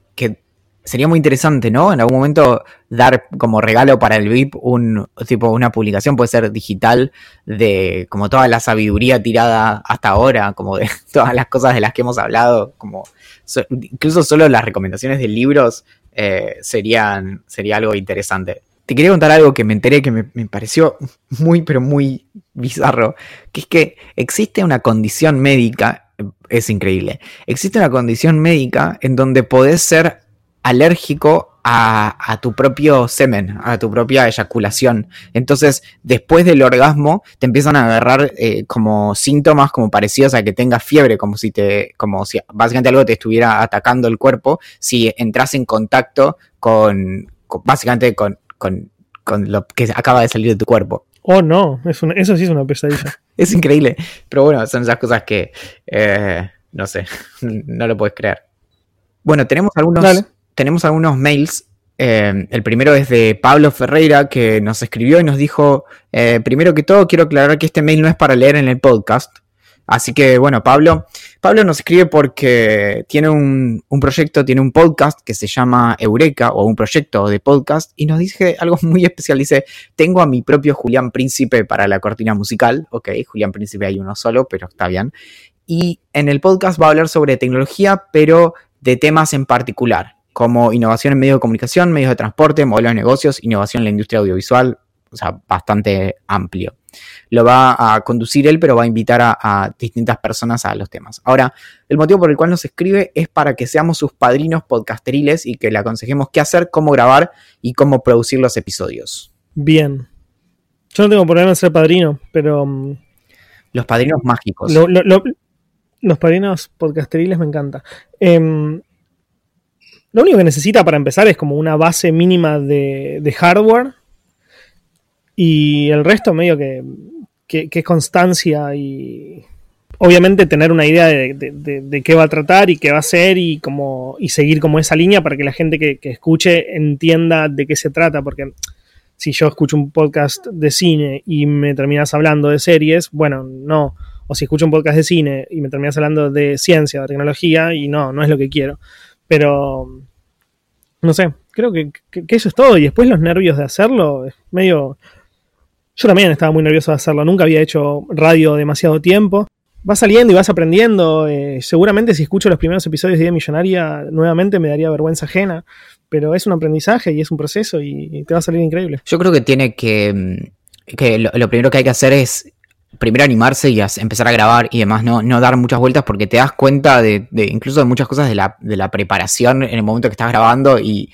sería muy interesante, ¿no? En algún momento dar como regalo para el VIP un tipo una publicación puede ser digital de como toda la sabiduría tirada hasta ahora, como de todas las cosas de las que hemos hablado, como so- incluso solo las recomendaciones de libros eh, serían sería algo interesante. Te quería contar algo que me enteré que me, me pareció muy, pero muy bizarro, que es que existe una condición médica, es increíble, existe una condición médica en donde podés ser alérgico a, a tu propio semen, a tu propia eyaculación. Entonces, después del orgasmo, te empiezan a agarrar eh, como síntomas como parecidos a que tengas fiebre, como si te, como si básicamente algo te estuviera atacando el cuerpo, si entras en contacto con, con- básicamente con, con, con lo que acaba de salir de tu cuerpo. Oh, no, es una- eso sí es una pesadilla. Es increíble. Pero bueno, son esas cosas que eh, no sé, no lo puedes creer. Bueno, tenemos algunos, Dale. Tenemos algunos mails. Eh, el primero es de Pablo Ferreira, que nos escribió y nos dijo: eh, Primero que todo, quiero aclarar que este mail no es para leer en el podcast. Así que, bueno, Pablo, Pablo nos escribe porque tiene un, un proyecto, tiene un podcast que se llama Eureka, o un proyecto de podcast, y nos dice algo muy especial. Dice: Tengo a mi propio Julián Príncipe para la cortina musical. Ok, Julián Príncipe hay uno solo, pero está bien. Y en el podcast va a hablar sobre tecnología, pero de temas en particular, como innovación en medios de comunicación, medios de transporte, modelos de negocios, innovación en la industria audiovisual, o sea, bastante amplio. Lo va a conducir él, pero va a invitar a, a distintas personas a los temas. Ahora, el motivo por el cual nos escribe es para que seamos sus padrinos podcasteriles y que le aconsejemos qué hacer, cómo grabar y cómo producir los episodios. Bien. Yo no tengo problema en ser padrino, pero mm, Los padrinos mágicos. lo- lo- lo- los padrinos podcasteriles me encanta. Em, lo único que necesita para empezar es como una base mínima de, hardware y el resto medio que, que, es constancia y obviamente tener una idea de, de- qué va a tratar y qué va a ser y como y seguir como esa línea para que la gente que, que escuche entienda de qué se trata, porque si yo escucho un podcast de cine y me terminas hablando de series, bueno, no. O si escucho un podcast de cine y me terminas hablando de ciencia, de tecnología, y no, no es lo que quiero. Pero, no sé, creo que, que- eso es todo. Y después los nervios de hacerlo, es medio... Yo también estaba muy nervioso de hacerlo, nunca había hecho radio demasiado tiempo. Vas saliendo y vas aprendiendo. eh, seguramente si escucho los primeros episodios de Idea Millonaria nuevamente me daría vergüenza ajena, pero es un aprendizaje y es un proceso y, y te va a salir increíble. Yo creo que tiene que. mm, que lo, lo primero que hay que hacer es primero animarse y empezar a grabar y demás, no, no dar muchas vueltas porque te das cuenta de, incluso de muchas cosas de la, de la preparación en el momento que estás grabando y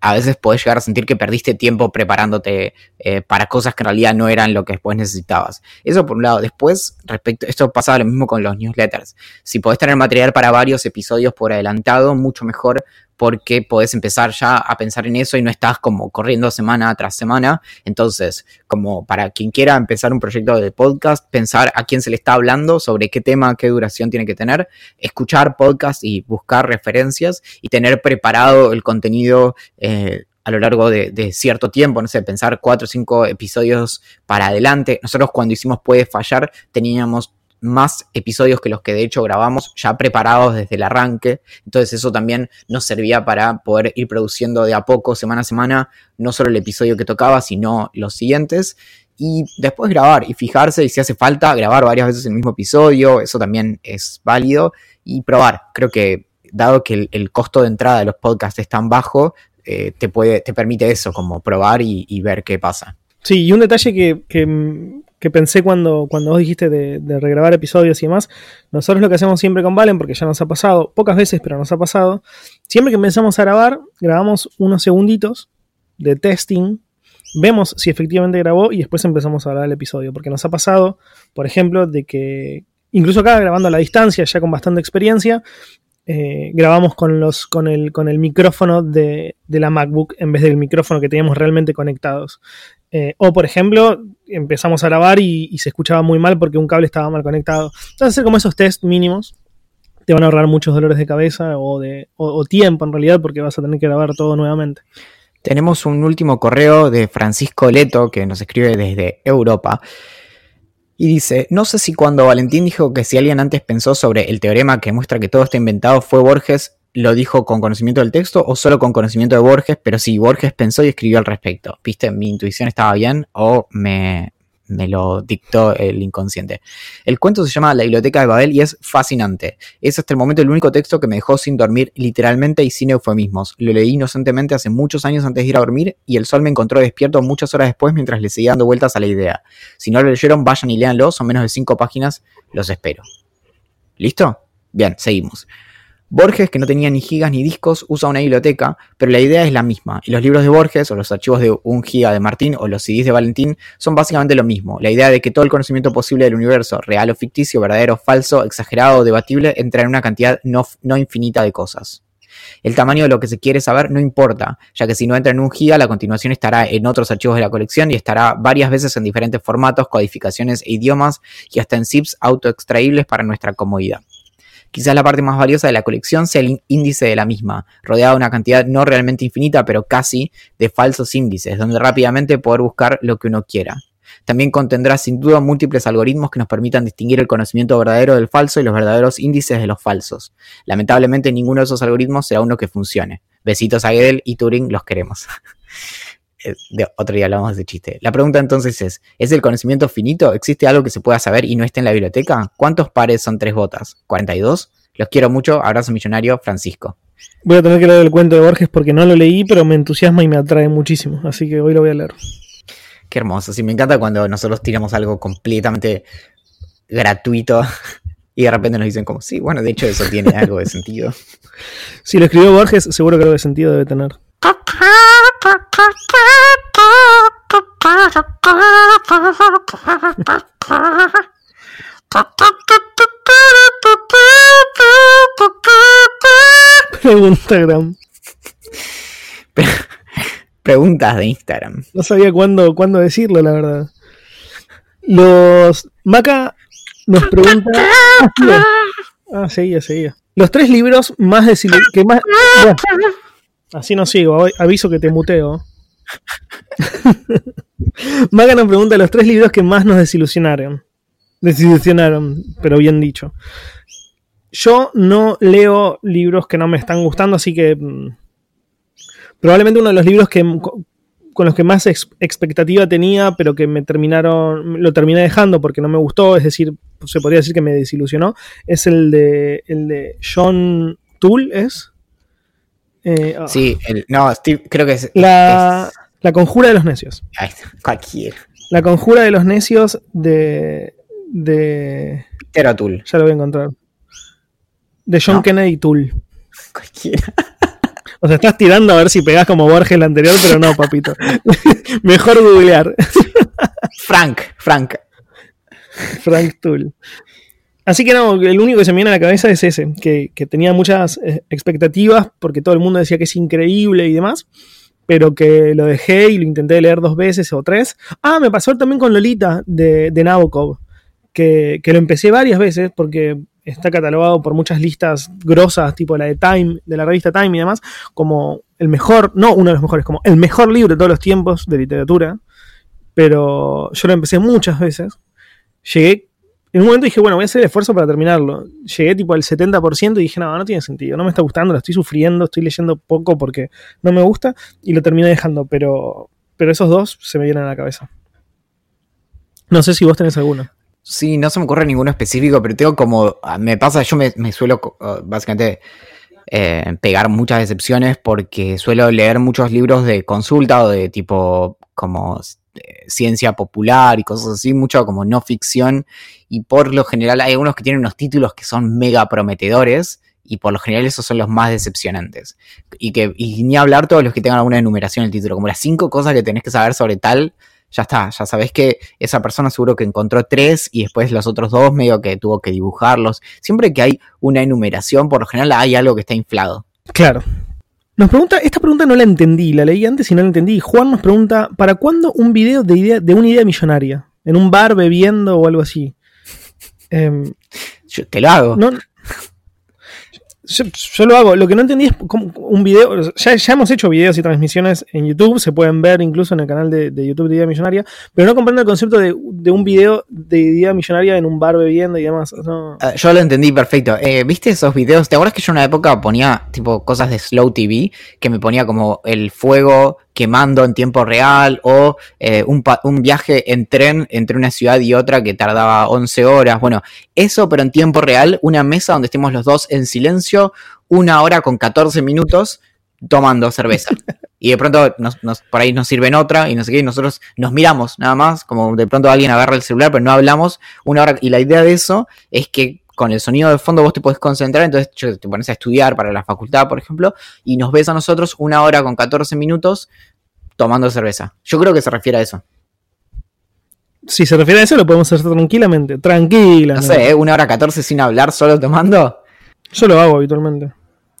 a veces podés llegar a sentir que perdiste tiempo preparándote eh, para cosas que en realidad no eran lo que después necesitabas. Eso por un lado. Después, respecto, esto pasaba lo mismo con los newsletters. Si podés tener material para varios episodios por adelantado, mucho mejor porque podés empezar ya a pensar en eso y no estás como corriendo semana tras semana. Entonces, como para quien quiera empezar un proyecto de podcast, pensar a quién se le está hablando, sobre qué tema, qué duración tiene que tener, escuchar podcast y buscar referencias y tener preparado el contenido eh, a lo largo de, de cierto tiempo, no sé, pensar cuatro o cinco episodios para adelante. Nosotros cuando hicimos Puede Fallar teníamos más episodios que los que de hecho grabamos ya preparados desde el arranque. Entonces eso también nos servía para poder ir produciendo de a poco, semana a semana, no solo el episodio que tocaba, sino los siguientes. Y después grabar y fijarse y si hace falta grabar varias veces el mismo episodio, eso también es válido. Y probar, creo que dado que el, costo de entrada de los podcasts es tan bajo, eh, te, puede, te permite eso, como probar y, y ver qué pasa. Sí, y un detalle que, que pensé cuando, cuando vos dijiste de, regrabar episodios y demás, nosotros lo que hacemos siempre con Valen, porque ya nos ha pasado, pocas veces, pero nos ha pasado, siempre que empezamos a grabar, grabamos unos segunditos de testing, vemos si efectivamente grabó y después empezamos a grabar el episodio, porque nos ha pasado, por ejemplo, de que incluso acá grabando a la distancia, ya con bastante experiencia, eh, grabamos con, los, con, el, con el micrófono de, de la MacBook en vez del micrófono que teníamos realmente conectados. Eh, o, por ejemplo, empezamos a grabar y, se escuchaba muy mal porque un cable estaba mal conectado. Entonces, hacer como esos test mínimos te van a ahorrar muchos dolores de cabeza o, de, o tiempo en realidad porque vas a tener que grabar todo nuevamente. Tenemos un último correo de Francisco Leto que nos escribe desde Europa. Y dice, no sé si cuando Valentín dijo que si alguien antes pensó sobre el teorema que muestra que todo está inventado fue Borges, lo dijo con conocimiento del texto o solo con conocimiento de Borges, pero sí, Borges pensó y escribió al respecto. ¿Viste? Mi intuición estaba bien o me, me lo dictó el inconsciente. El cuento se llama La Biblioteca de Babel y es fascinante. Es hasta el momento el único texto que me dejó sin dormir literalmente y sin eufemismos. Lo leí inocentemente hace muchos años antes de ir a dormir y el sol me encontró despierto muchas horas después mientras le seguía dando vueltas a la idea. Si no lo leyeron, vayan y léanlo, son menos de 5 páginas, los espero. ¿Listo? Bien, seguimos. Borges, que no tenía ni gigas ni discos, usa una biblioteca, pero la idea es la misma. Y los libros de Borges, o los archivos de un giga de Martín, o los CDs de Valentín, son básicamente lo mismo. La idea de que todo el conocimiento posible del universo, real o ficticio, verdadero, falso, exagerado o debatible, entra en una cantidad no, no infinita de cosas. El tamaño de lo que se quiere saber no importa, ya que si no entra en un giga, la continuación estará en otros archivos de la colección y estará varias veces en diferentes formatos, codificaciones e idiomas y hasta en zips autoextraíbles para nuestra comodidad. Quizás la parte más valiosa de la colección sea el índice de la misma, rodeada de una cantidad no realmente infinita, pero casi de falsos índices, donde rápidamente poder buscar lo que uno quiera. También contendrá sin duda múltiples algoritmos que nos permitan distinguir el conocimiento verdadero del falso y los verdaderos índices de los falsos. Lamentablemente ninguno de esos algoritmos será uno que funcione. Besitos a Gödel y Turing, los queremos. De otro día hablamos de chiste. La pregunta entonces es, ¿es el conocimiento finito? ¿Existe algo que se pueda saber y no esté en la biblioteca? ¿Cuántos pares son tres botas? ¿42? Los quiero mucho. Abrazo millonario, Francisco. Voy a tener que leer el cuento de Borges porque no lo leí, pero me entusiasma y me atrae muchísimo. Así que hoy lo voy a leer. Qué hermoso. Sí, me encanta cuando nosotros tiramos algo completamente gratuito y de repente nos dicen como, sí, bueno, de hecho eso tiene algo de sentido. Si lo escribió Borges, seguro que algo de sentido debe tener. Preguntagram. Preguntas de Instagram. No sabía cuándo, cuándo decirlo, la verdad. Los Maca nos pregunta. Ah, seguía, seguía. Los tres libros más que más. Así no sigo, aviso que te muteo. Maga nos pregunta los tres libros que más nos desilusionaron. Desilusionaron, pero bien dicho. Yo no leo libros que no me están gustando, así que mm, probablemente uno de los libros que con los que más ex- expectativa tenía, pero que me terminaron, lo terminé dejando porque no me gustó, es decir, se podría decir que me desilusionó, es el de, el de John Toole, ¿es? Eh, ah, Sí, el, no, Steve, creo que es. la, es- la conjura de los necios. ay, cualquiera. La conjura de los necios de. de. Peter O'Toole. ya lo voy a encontrar. De John No. Kennedy Toole. Cualquiera. O sea, estás tirando a ver si pegás como Borges el anterior, pero no, papito. Mejor googlear. Frank, Frank. Frank Toole. Así que no, el único que se me viene a la cabeza es ese, que, tenía muchas eh, expectativas porque todo el mundo decía que es increíble y demás, pero que lo dejé y lo intenté leer dos veces o tres. Ah, me pasó también con Lolita de, de Nabokov, que, que lo empecé varias veces porque está catalogado por muchas listas grosas, tipo la de Time, de la revista Time y demás, como el mejor, no uno de los mejores, como el mejor libro de todos los tiempos de literatura. Pero yo lo empecé muchas veces. Llegué, en un momento dije, bueno, voy a hacer el esfuerzo para terminarlo. Llegué tipo al 70% y dije, no, no tiene sentido, no me está gustando, lo estoy sufriendo, estoy leyendo poco porque no me gusta y lo terminé dejando, pero, pero esos dos se me vienen a la cabeza. No sé si vos tenés alguno. Sí, no se me ocurre ninguno específico, pero tengo como. ah, Me pasa, yo me, suelo ah, básicamente eh, pegar muchas decepciones porque suelo leer muchos libros de consulta o de tipo como eh, ciencia popular y cosas así, mucho como no ficción. Y por lo general hay algunos que tienen unos títulos que son mega prometedores. Y por lo general esos son los más decepcionantes. Y que y ni hablar todos los que tengan alguna enumeración en el título. Como las cinco cosas que tenés que saber sobre tal ya está, ya sabés que esa persona seguro que encontró tres y después los otros dos medio que tuvo que dibujarlos. Siempre que hay una enumeración, por lo general hay algo que está inflado. Claro. Nos pregunta, esta pregunta no la entendí, la leí antes y no la entendí. Juan nos pregunta, ¿para cuándo un video de, idea, de una idea millonaria? ¿En un bar bebiendo o algo así? Em, Yo te lo hago. no, yo, lo hago. Lo que no entendí es cómo un video. Ya, ya hemos hecho videos y transmisiones en YouTube, se pueden ver incluso en el canal de, de YouTube de Idea Millonaria, pero no comprendo el concepto de, de un video de Idea Millonaria en un bar bebiendo y demás. Ah, Yo lo entendí perfecto. Eh, ¿Viste esos videos? ¿Te acuerdas que yo en una época ponía tipo cosas de Slow TV? Que me ponía como el fuego quemando en tiempo real o eh, un, un viaje en tren entre una ciudad y otra que tardaba 11 horas. Bueno, eso pero en tiempo real, una mesa donde estemos los dos en silencio, una hora con 14 minutos tomando cerveza. Y de pronto nos, nos- por ahí nos sirven otra y no sé qué, y nosotros nos miramos nada más, como de pronto alguien agarra el celular, pero no hablamos una hora. Y la idea de eso es que con el sonido de fondo vos te podés concentrar, entonces te pones a estudiar para la facultad, por ejemplo, y nos ves a nosotros una hora con 14 minutos tomando cerveza. Yo creo que se refiere a eso. Si se refiere a eso, lo podemos hacer tranquilamente. Tranquila. No sé, ¿eh? una hora 14 sin hablar, solo tomando. Yo lo hago habitualmente.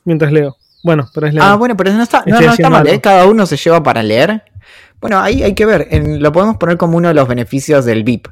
Mientras leo. Bueno, pero es leer. Ah, bueno, pero no está, no, no está mal. ¿eh? Cada uno se lleva para leer. Bueno, ahí hay que ver. en- lo podemos poner como uno de los beneficios del VIP.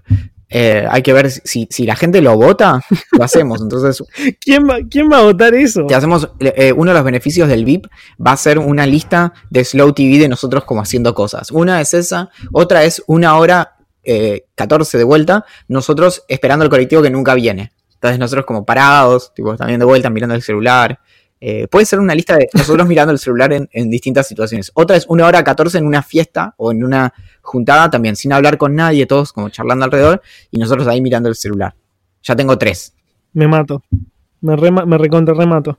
Eh, hay que ver si, si la gente lo vota, lo hacemos. Entonces, ¿Quién, va, ¿Quién va a votar eso? te hacemos eh, uno de los beneficios del VIP va a ser una lista de Slow TV de nosotros como haciendo cosas. Una es esa, otra es una hora eh, 14 de vuelta, nosotros esperando el colectivo que nunca viene. Entonces nosotros como parados, tipo también de vuelta mirando el celular. Eh, puede ser una lista de nosotros mirando el celular en, distintas situaciones. Otra es una hora 14 en una fiesta o en una juntada también, sin hablar con nadie, todos como charlando alrededor y nosotros ahí mirando el celular. Ya tengo tres. Me mato. Me recontra remato.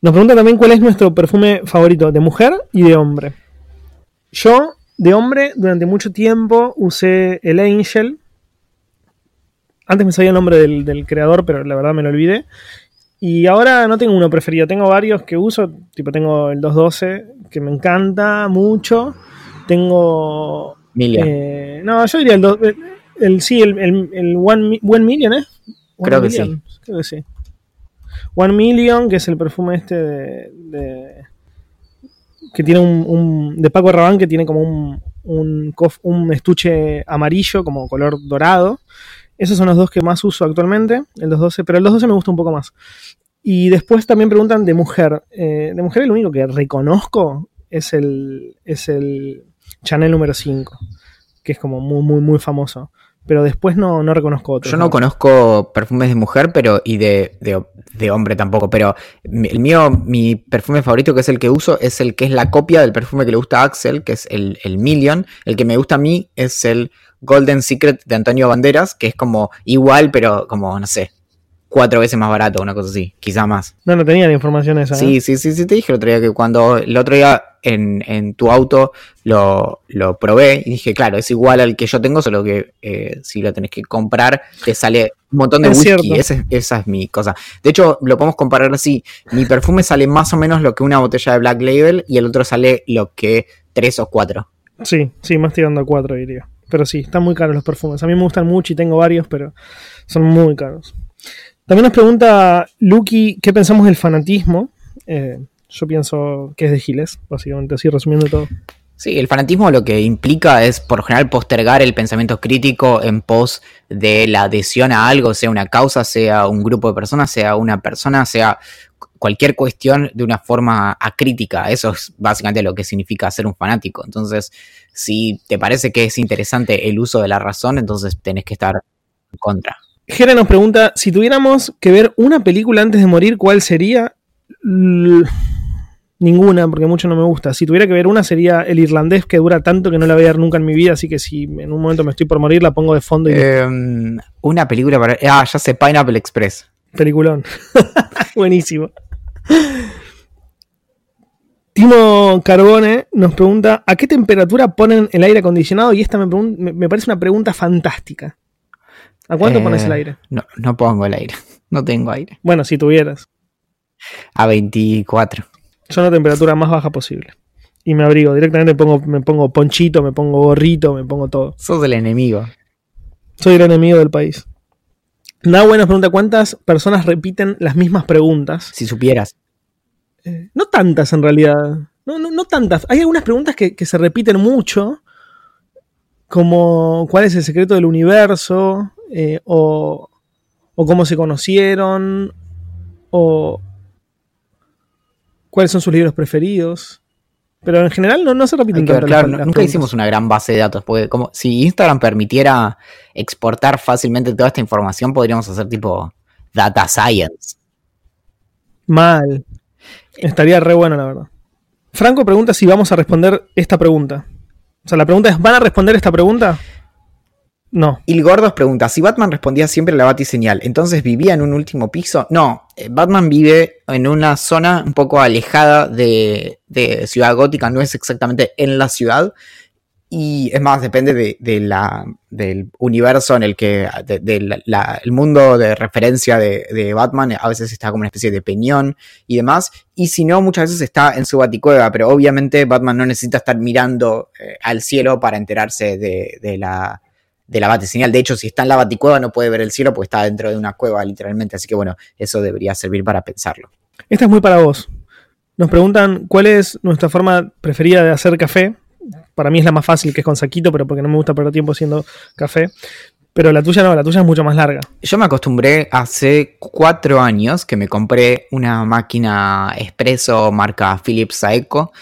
Nos pregunta también cuál es nuestro perfume favorito, de mujer y de hombre. Yo, de hombre, durante mucho tiempo usé el Angel. Antes me sabía el nombre del, del creador, pero la verdad me lo olvidé. Y ahora no tengo uno preferido, tengo varios que uso, tipo tengo el 212, que me encanta mucho. Tengo Milia. eh, no, yo diría el, dos- el, el- sí, el, el, el one, One Million, ¿eh? One Creo que sí. Million, Creo que sí. One Million, que es el perfume este de. de- que tiene un, un- de Paco Rabanne, que tiene como un, un estuche amarillo, como color dorado. Esos son los dos que más uso actualmente, el 212, pero el 212 me gusta un poco más. Y después también preguntan de mujer. Eh, de mujer el único que reconozco es el, es el Chanel número 5, que es como muy, muy, muy famoso. Pero después no, no reconozco otro. Yo no conozco perfumes de mujer, pero y de, de, de, hombre tampoco. Pero el mío, mi perfume favorito, que es el que uso, es el que es la copia del perfume que le gusta a Axel, que es el, el Million. El que me gusta a mí es el Golden Secret de Antonio Banderas, que es como igual, pero como, no sé, cuatro veces más barato, una cosa así, quizá más. No, no tenía la información esa. Sí, sí, sí, sí, te dije el otro día que cuando el otro día en, en tu auto lo, lo, probé y dije, claro, es igual al que yo tengo, solo que eh, si lo tenés que comprar te sale un montón de Es whisky. Ese- esa es mi cosa. De hecho, lo podemos comparar así. Mi perfume sale más o menos lo que una botella de Black Label y el otro sale lo que tres o cuatro. Sí, sí, más tirando a 4 diría. Pero sí, están muy caros los perfumes. A mí me gustan mucho y tengo varios, pero son muy caros. También nos pregunta Lucky qué pensamos del fanatismo. Eh, yo pienso que es de Giles, básicamente, así resumiendo todo. Sí, el fanatismo lo que implica es por lo general postergar el pensamiento crítico en pos de la adhesión a algo, sea una causa, sea un grupo de personas, sea una persona, sea cualquier cuestión de una forma acrítica. Eso es básicamente lo que significa ser un fanático. Entonces, si te parece que es interesante el uso de la razón, entonces tenés que estar en contra. Jere nos pregunta, si tuviéramos que ver una película antes de morir, ¿cuál sería? L- Ninguna, porque mucho no me gusta. Si tuviera que ver una sería El Irlandés, que dura tanto que no la voy a ver nunca en mi vida, así que si en un momento me estoy por morir, la pongo de fondo y Eh, una película para... Ah, ya sé, Pineapple Express. Peliculón. Buenísimo. Timo Carbone nos pregunta ¿a qué temperatura ponen el aire acondicionado? Y esta me, me- me parece una pregunta fantástica. ¿A cuánto Eh, pones el aire? No, no pongo el aire. No tengo aire. Bueno, si tuvieras. A 24. Yo la temperatura más baja posible. Y me abrigo. Directamente me pongo, me pongo ponchito, me pongo gorrito, me pongo todo. Sos el enemigo. Soy el enemigo del país. Nahue nos pregunta cuántas personas repiten las mismas preguntas. Si supieras. Eh, no tantas en realidad. No, no, no tantas. Hay algunas preguntas que, que se repiten mucho. Como cuál es el secreto del universo. eh, o, o cómo se conocieron. O cuáles son sus libros preferidos. Pero en general no, no se repiten tanto claro, las- no- las nunca hicimos una gran base de datos, porque como si Instagram permitiera exportar fácilmente toda esta información, podríamos hacer tipo data science. Mal. Estaría re bueno, la verdad. Franco pregunta si vamos a responder esta pregunta. O sea, la pregunta es, ¿van a responder esta pregunta? No. Y Gordos pregunta, si Batman respondía siempre a la batiseñal, ¿entonces vivía en un último piso? No, eh, Batman vive en una zona un poco alejada de, de Ciudad Gótica, no es exactamente en la ciudad. Y es más, depende de, de la, del universo en el que, de- del mundo de referencia de, Batman, a veces está como una especie de peñón y demás, y si no, muchas veces está en su baticueva, pero obviamente Batman no necesita estar mirando eh, al cielo para enterarse de la, de la batiseñal. De hecho, si está en la baticueva no puede ver el cielo porque está dentro de una cueva, literalmente, así que bueno, eso debería servir para pensarlo. Esta es muy para vos. Nos preguntan cuál es nuestra forma preferida de hacer café. Para mí es la más fácil, que es con saquito, pero porque no me gusta perder tiempo haciendo café. Pero la tuya no, la tuya es mucho más larga. Yo me acostumbré hace cuatro años que me compré una máquina expreso marca Philips Saeco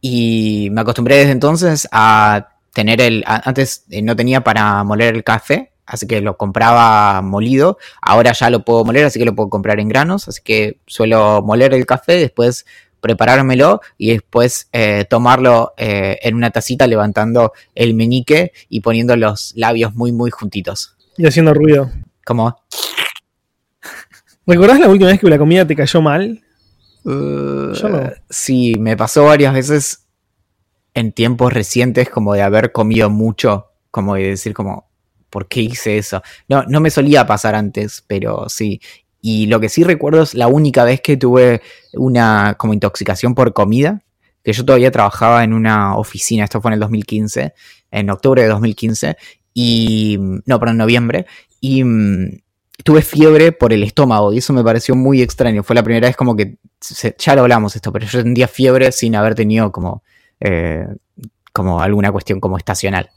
y me acostumbré desde entonces a tener el... Antes eh, no tenía para moler el café, así que lo compraba molido. Ahora ya lo puedo moler, así que lo puedo comprar en granos. Así que suelo moler el café, después preparármelo y después eh, tomarlo eh, en una tacita levantando el meñique y poniendo los labios muy muy juntitos. Y haciendo ruido. Como... ¿Recordás la última vez que la comida te cayó mal? Uh, Yo no. Sí, me pasó varias veces en tiempos recientes como de haber comido mucho, como de decir como, ¿por qué hice eso? No, no me solía pasar antes, pero sí. Y lo que sí recuerdo es la única vez que tuve una como intoxicación por comida, que yo todavía trabajaba en una oficina, esto fue en el 2015, en octubre de 2015, y no, pero en noviembre, y mm, tuve fiebre por el estómago, y eso me pareció muy extraño. Fue la primera vez como que, ya lo hablamos esto, pero yo tendría fiebre sin haber tenido como, eh, como alguna cuestión como estacional.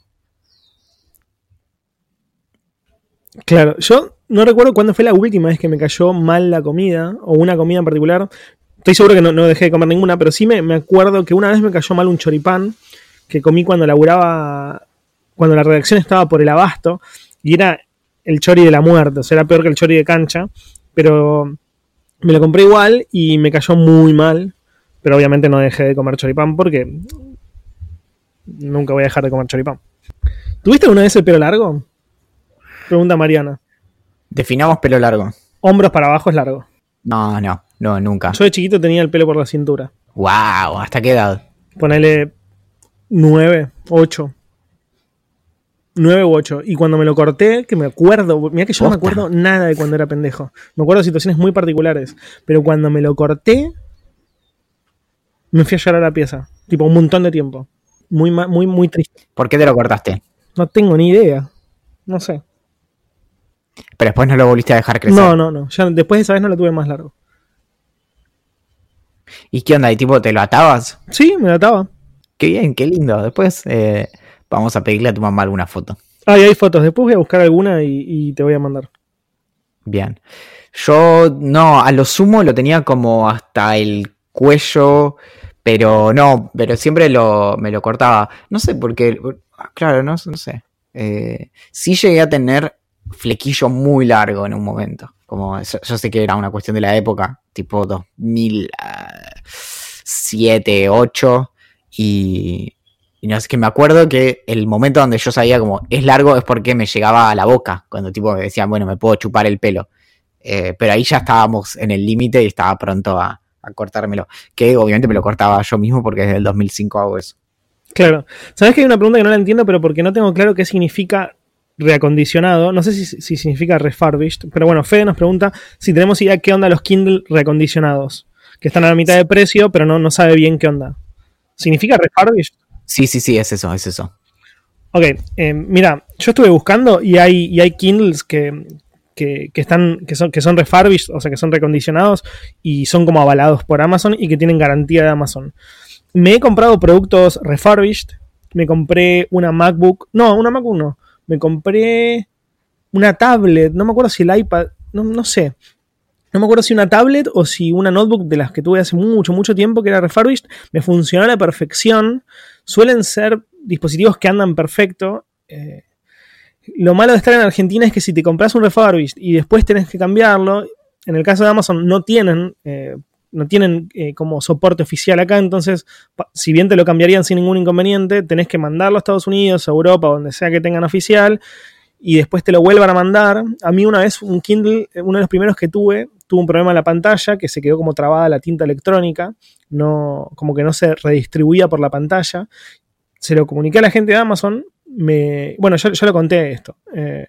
Claro, yo no recuerdo cuándo fue la última vez que me cayó mal la comida, o una comida en particular. Estoy seguro que no, no dejé de comer ninguna, pero sí me, me acuerdo que una vez me cayó mal un choripán que comí cuando laburaba, cuando la redacción estaba por el abasto, y era el chori de la muerte, o sea, era peor que el chori de cancha, pero me lo compré igual y me cayó muy mal, pero obviamente no dejé de comer choripán porque nunca voy a dejar de comer choripán. ¿Tuviste alguna vez el pelo largo? Pregunta Mariana. Definamos pelo largo. Hombros para abajo es largo. No, no, no, nunca. Yo de chiquito tenía el pelo por la cintura. Wow, ¿hasta qué edad? Ponele 9, 8. 9 u 8. Y cuando me lo corté, que me acuerdo, mira que yo no me acuerdo nada de cuando era pendejo. Me acuerdo de situaciones muy particulares. Pero cuando me lo corté, me fui a llorar a la pieza. Tipo, un montón de tiempo. Muy, muy, muy triste. ¿Por qué te lo cortaste? No tengo ni idea. No sé. Pero después no lo volviste a dejar crecer. No, no, no. Ya después de esa vez no lo tuve más largo. ¿Y qué onda? ¿Y tipo te lo atabas? Sí, me lo ataba. Qué bien, qué lindo. Después eh, vamos a pedirle a tu mamá alguna foto. Ah, y hay fotos. Después voy a buscar alguna y, y te voy a mandar. Bien. Yo no, a lo sumo lo tenía como hasta el cuello, pero no, pero siempre lo, me lo cortaba. No sé por qué, claro, no, no sé. Eh, sí llegué a tener flequillo muy largo en un momento. Como yo, sé que era una cuestión de la época, tipo 2007, 2008, y, y no sé, que me acuerdo que el momento donde yo sabía como es largo es porque me llegaba a la boca, cuando tipo me decían, bueno, me puedo chupar el pelo. Eh, pero ahí ya estábamos en el límite y estaba pronto a, a cortármelo. Que obviamente me lo cortaba yo mismo porque desde el 2005 hago eso. Claro. ¿Sabes que hay una pregunta que no la entiendo, pero porque no tengo claro qué significa reacondicionado? No sé si, si significa refurbished, pero bueno, Fede nos pregunta si tenemos idea qué onda los Kindle reacondicionados, que están a la mitad de precio, pero no, no sabe bien qué onda. ¿Significa refurbished? Sí, sí, sí, es eso, es eso. Ok, eh, mira, yo estuve buscando y hay, y hay Kindles que, que, están, que, son, que son refurbished, o sea, que son recondicionados y son como avalados por Amazon y que tienen garantía de Amazon. Me he comprado productos refurbished, me compré una MacBook, no, una MacBook no, me compré una tablet, no me acuerdo si el iPad, no, no sé. No me acuerdo si una tablet o si una notebook de las que tuve hace mucho, mucho tiempo que era refurbished, me funcionó a la perfección. Suelen ser dispositivos que andan perfecto. Eh, lo malo de estar en Argentina es que si te compras un refurbished y después tenés que cambiarlo, en el caso de Amazon no tienen, eh, no tienen eh, como soporte oficial acá, entonces si bien te lo cambiarían sin ningún inconveniente, tenés que mandarlo a Estados Unidos, a Europa, donde sea que tengan oficial, y después te lo vuelvan a mandar. A mí una vez un Kindle, uno de los primeros que tuve, tuvo un problema en la pantalla, que se quedó como trabada la tinta electrónica, no, como que no se redistribuía por la pantalla. Se lo comuniqué a la gente de Amazon, me, bueno, yo, yo lo conté esto, eh,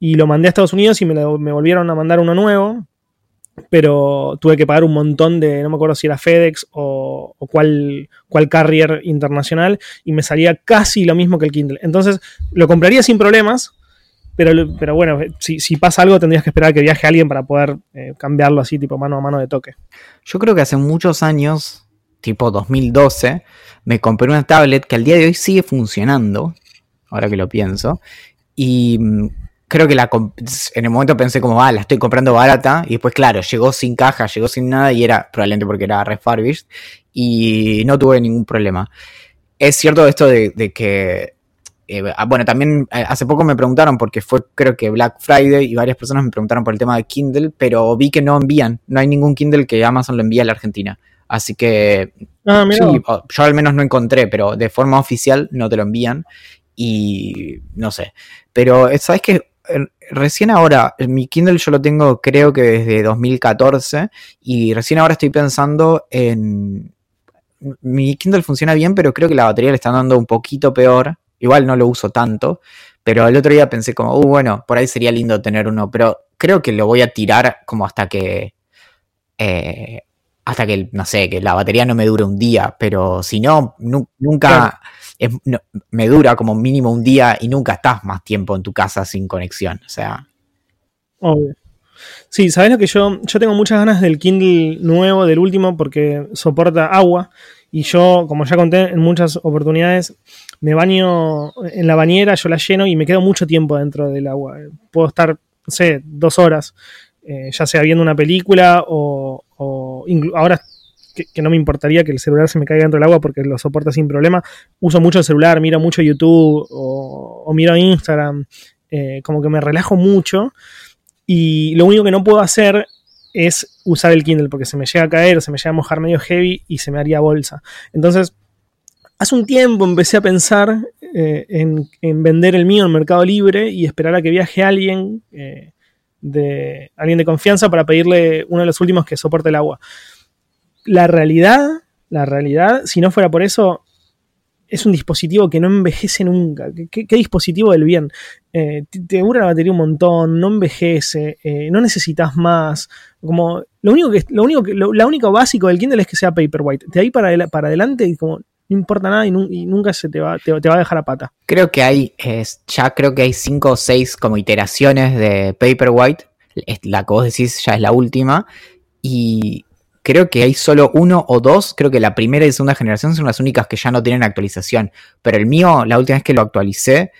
y lo mandé a Estados Unidos y me, me volvieron a mandar uno nuevo, pero tuve que pagar un montón de, no me acuerdo si era FedEx o, o cuál, cuál carrier internacional, y me salía casi lo mismo que el Kindle. Entonces, lo compraría sin problemas, pero, pero bueno, si, si pasa algo tendrías que esperar a que viaje alguien para poder eh, cambiarlo así, tipo mano a mano de toque. Yo creo que hace muchos años, tipo 2012, me compré una tablet que al día de hoy sigue funcionando, ahora que lo pienso, y mm, creo que la en el momento pensé como, ah, la estoy comprando barata, y después, claro, llegó sin caja, llegó sin nada, y era probablemente porque era refurbished, y no tuve ningún problema. Es cierto esto de, de que, eh, ah, bueno, también eh, hace poco me preguntaron, porque fue creo que Black Friday, y varias personas me preguntaron por el tema de Kindle, pero vi que no envían, no hay ningún Kindle que Amazon lo envíe a la Argentina. Así que Ah. Sí, yo al menos no encontré, pero de forma oficial no te lo envían. Y no sé. Pero, eh, ¿sabes qué? Recién ahora, mi Kindle yo lo tengo creo que desde 2014 y recién ahora estoy pensando en... Mi Kindle funciona bien, pero creo que la batería le está dando un poquito peor. Igual no lo uso tanto, pero el otro día pensé como, uh, bueno, por ahí sería lindo tener uno, pero creo que lo voy a tirar como hasta que... eh, hasta que, no sé, que la batería no me dure un día, pero si no, nu- nunca Claro. es- no- me dura como mínimo un día y nunca estás más tiempo en tu casa sin conexión. O sea, Obvio. Sí, ¿sabes lo que yo? Yo tengo muchas ganas del Kindle nuevo, del último, porque soporta agua. Y yo, como ya conté en muchas oportunidades, me baño en la bañera, yo la lleno y me quedo mucho tiempo dentro del agua. Puedo estar, no sé, dos horas, eh, ya sea viendo una película o, o ahora que, no me importaría que el celular se me caiga dentro del agua porque lo soporta sin problema. Uso mucho el celular, miro mucho YouTube o, miro Instagram, eh, como que me relajo mucho. Y lo único que no puedo hacer es usar el Kindle porque se me llega a caer o se me llega a mojar medio heavy y se me haría bolsa. Entonces, hace un tiempo empecé a pensar eh, en, vender el mío en Mercado Libre y esperar a que viaje alguien, eh, de, alguien de confianza para pedirle uno de los últimos que soporte el agua la realidad, la realidad, si no fuera por eso, es un dispositivo que no envejece nunca. ¿Qué, dispositivo del bien? Eh, te, dura la batería un montón, no envejece, eh, no necesitas más. Como, lo único que, lo único que, la única básico del Kindle es que sea Paperwhite. De ahí para, para adelante, como no importa nada y, nunca se te va, te, va a dejar a pata. Creo que hay, ya creo que hay cinco o seis como iteraciones de Paperwhite. La que vos decís ya es la última. Y creo que hay solo uno o dos, creo que la primera y segunda generación son las únicas que ya no tienen actualización, pero el mío, la última vez que lo actualicé,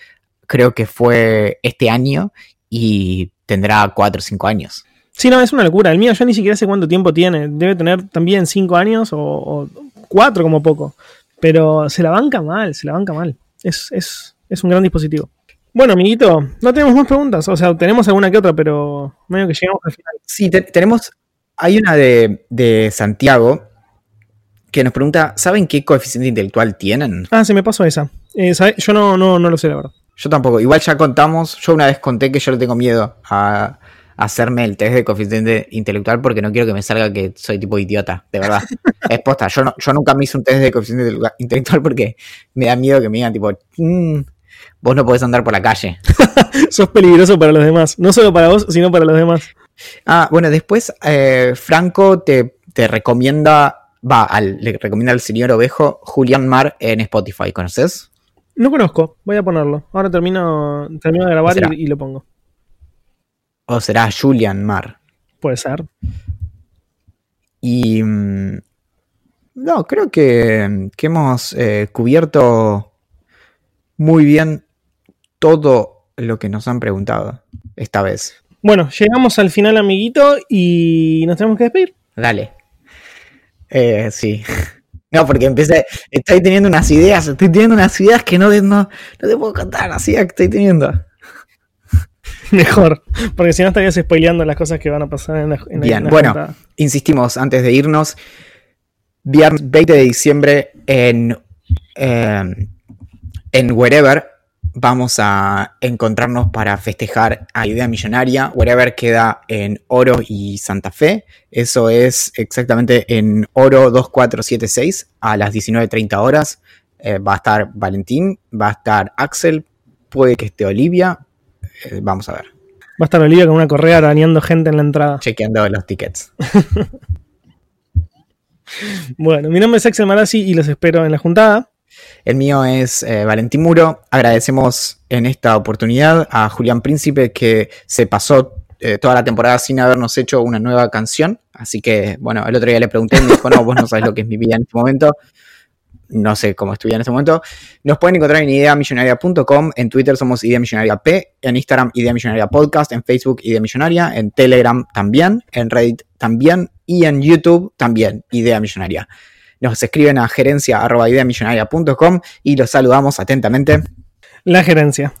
creo que fue este año y tendrá cuatro o cinco años. Sí, no, es una locura. El mío yo ni siquiera sé cuánto tiempo tiene. Debe tener también cinco años o, cuatro como poco. Pero se la banca mal, se la banca mal. Es, es un gran dispositivo. Bueno, amiguito, no tenemos más preguntas. O sea, tenemos alguna que otra, pero medio que llegamos al final. Sí, tenemos hay una de, Santiago que nos pregunta, ¿saben qué coeficiente intelectual tienen? Ah, se me pasó esa. Eh, yo no, no, no lo sé, la verdad. Yo tampoco. Igual ya contamos, yo una vez conté que yo le tengo miedo a, hacerme el test de coeficiente intelectual porque no quiero que me salga que soy tipo idiota, de verdad. es posta. Yo, yo nunca me hice un test de coeficiente intelectual porque me da miedo que me digan tipo, mm, vos no podés andar por la calle. Sos peligroso para los demás. No solo para vos, sino para los demás. Ah, bueno, después eh, Franco te, recomienda, va, le recomienda al señor Ovejo Julián Mar en Spotify, ¿conoces? No conozco, voy a ponerlo. Ahora termino, termino de grabar y, lo pongo. O será Julian Mar. Puede ser. Y... Mm, no, creo que, hemos eh, cubierto muy bien todo lo que nos han preguntado esta vez. Bueno, llegamos al final, amiguito, y nos tenemos que despedir. Dale. Eh, sí. No, porque empecé, estoy teniendo unas ideas, estoy teniendo unas ideas que no, no, te puedo contar, así que estoy teniendo. Mejor, porque si no estarías spoileando las cosas que van a pasar en la, en Bien, bueno, insistimos antes de irnos. Viernes 20 de diciembre en, eh, en Wherever vamos a encontrarnos para festejar a Idea Millonaria. Wherever queda en Oro y Santa Fe. Eso es exactamente en Oro 2476 a las 19.30 horas. Eh, va a estar Valentín, va a estar Axel, puede que esté Olivia. Eh, vamos a ver. Va a estar Olivia con una correa arañando gente en la entrada. Chequeando los tickets. bueno, mi nombre es Axel Marazzi y los espero en la juntada. El mío es eh, Valentín Muro. Agradecemos en esta oportunidad a Julián Príncipe que se pasó eh, toda la temporada sin habernos hecho una nueva canción. Así que, bueno, el otro día le pregunté y me dijo, no, vos no sabes lo que es mi vida en este momento. No sé cómo estuve en este momento. Nos pueden encontrar en ideamillonaria.com. En Twitter somos Idea Millonaria P. En Instagram, Idea Millonaria Podcast. En Facebook, Idea Millonaria. En Telegram también. En Reddit también. Y en YouTube también, Idea Millonaria nos escriben a gerencia.ideamillonaria.com y los saludamos atentamente. La gerencia.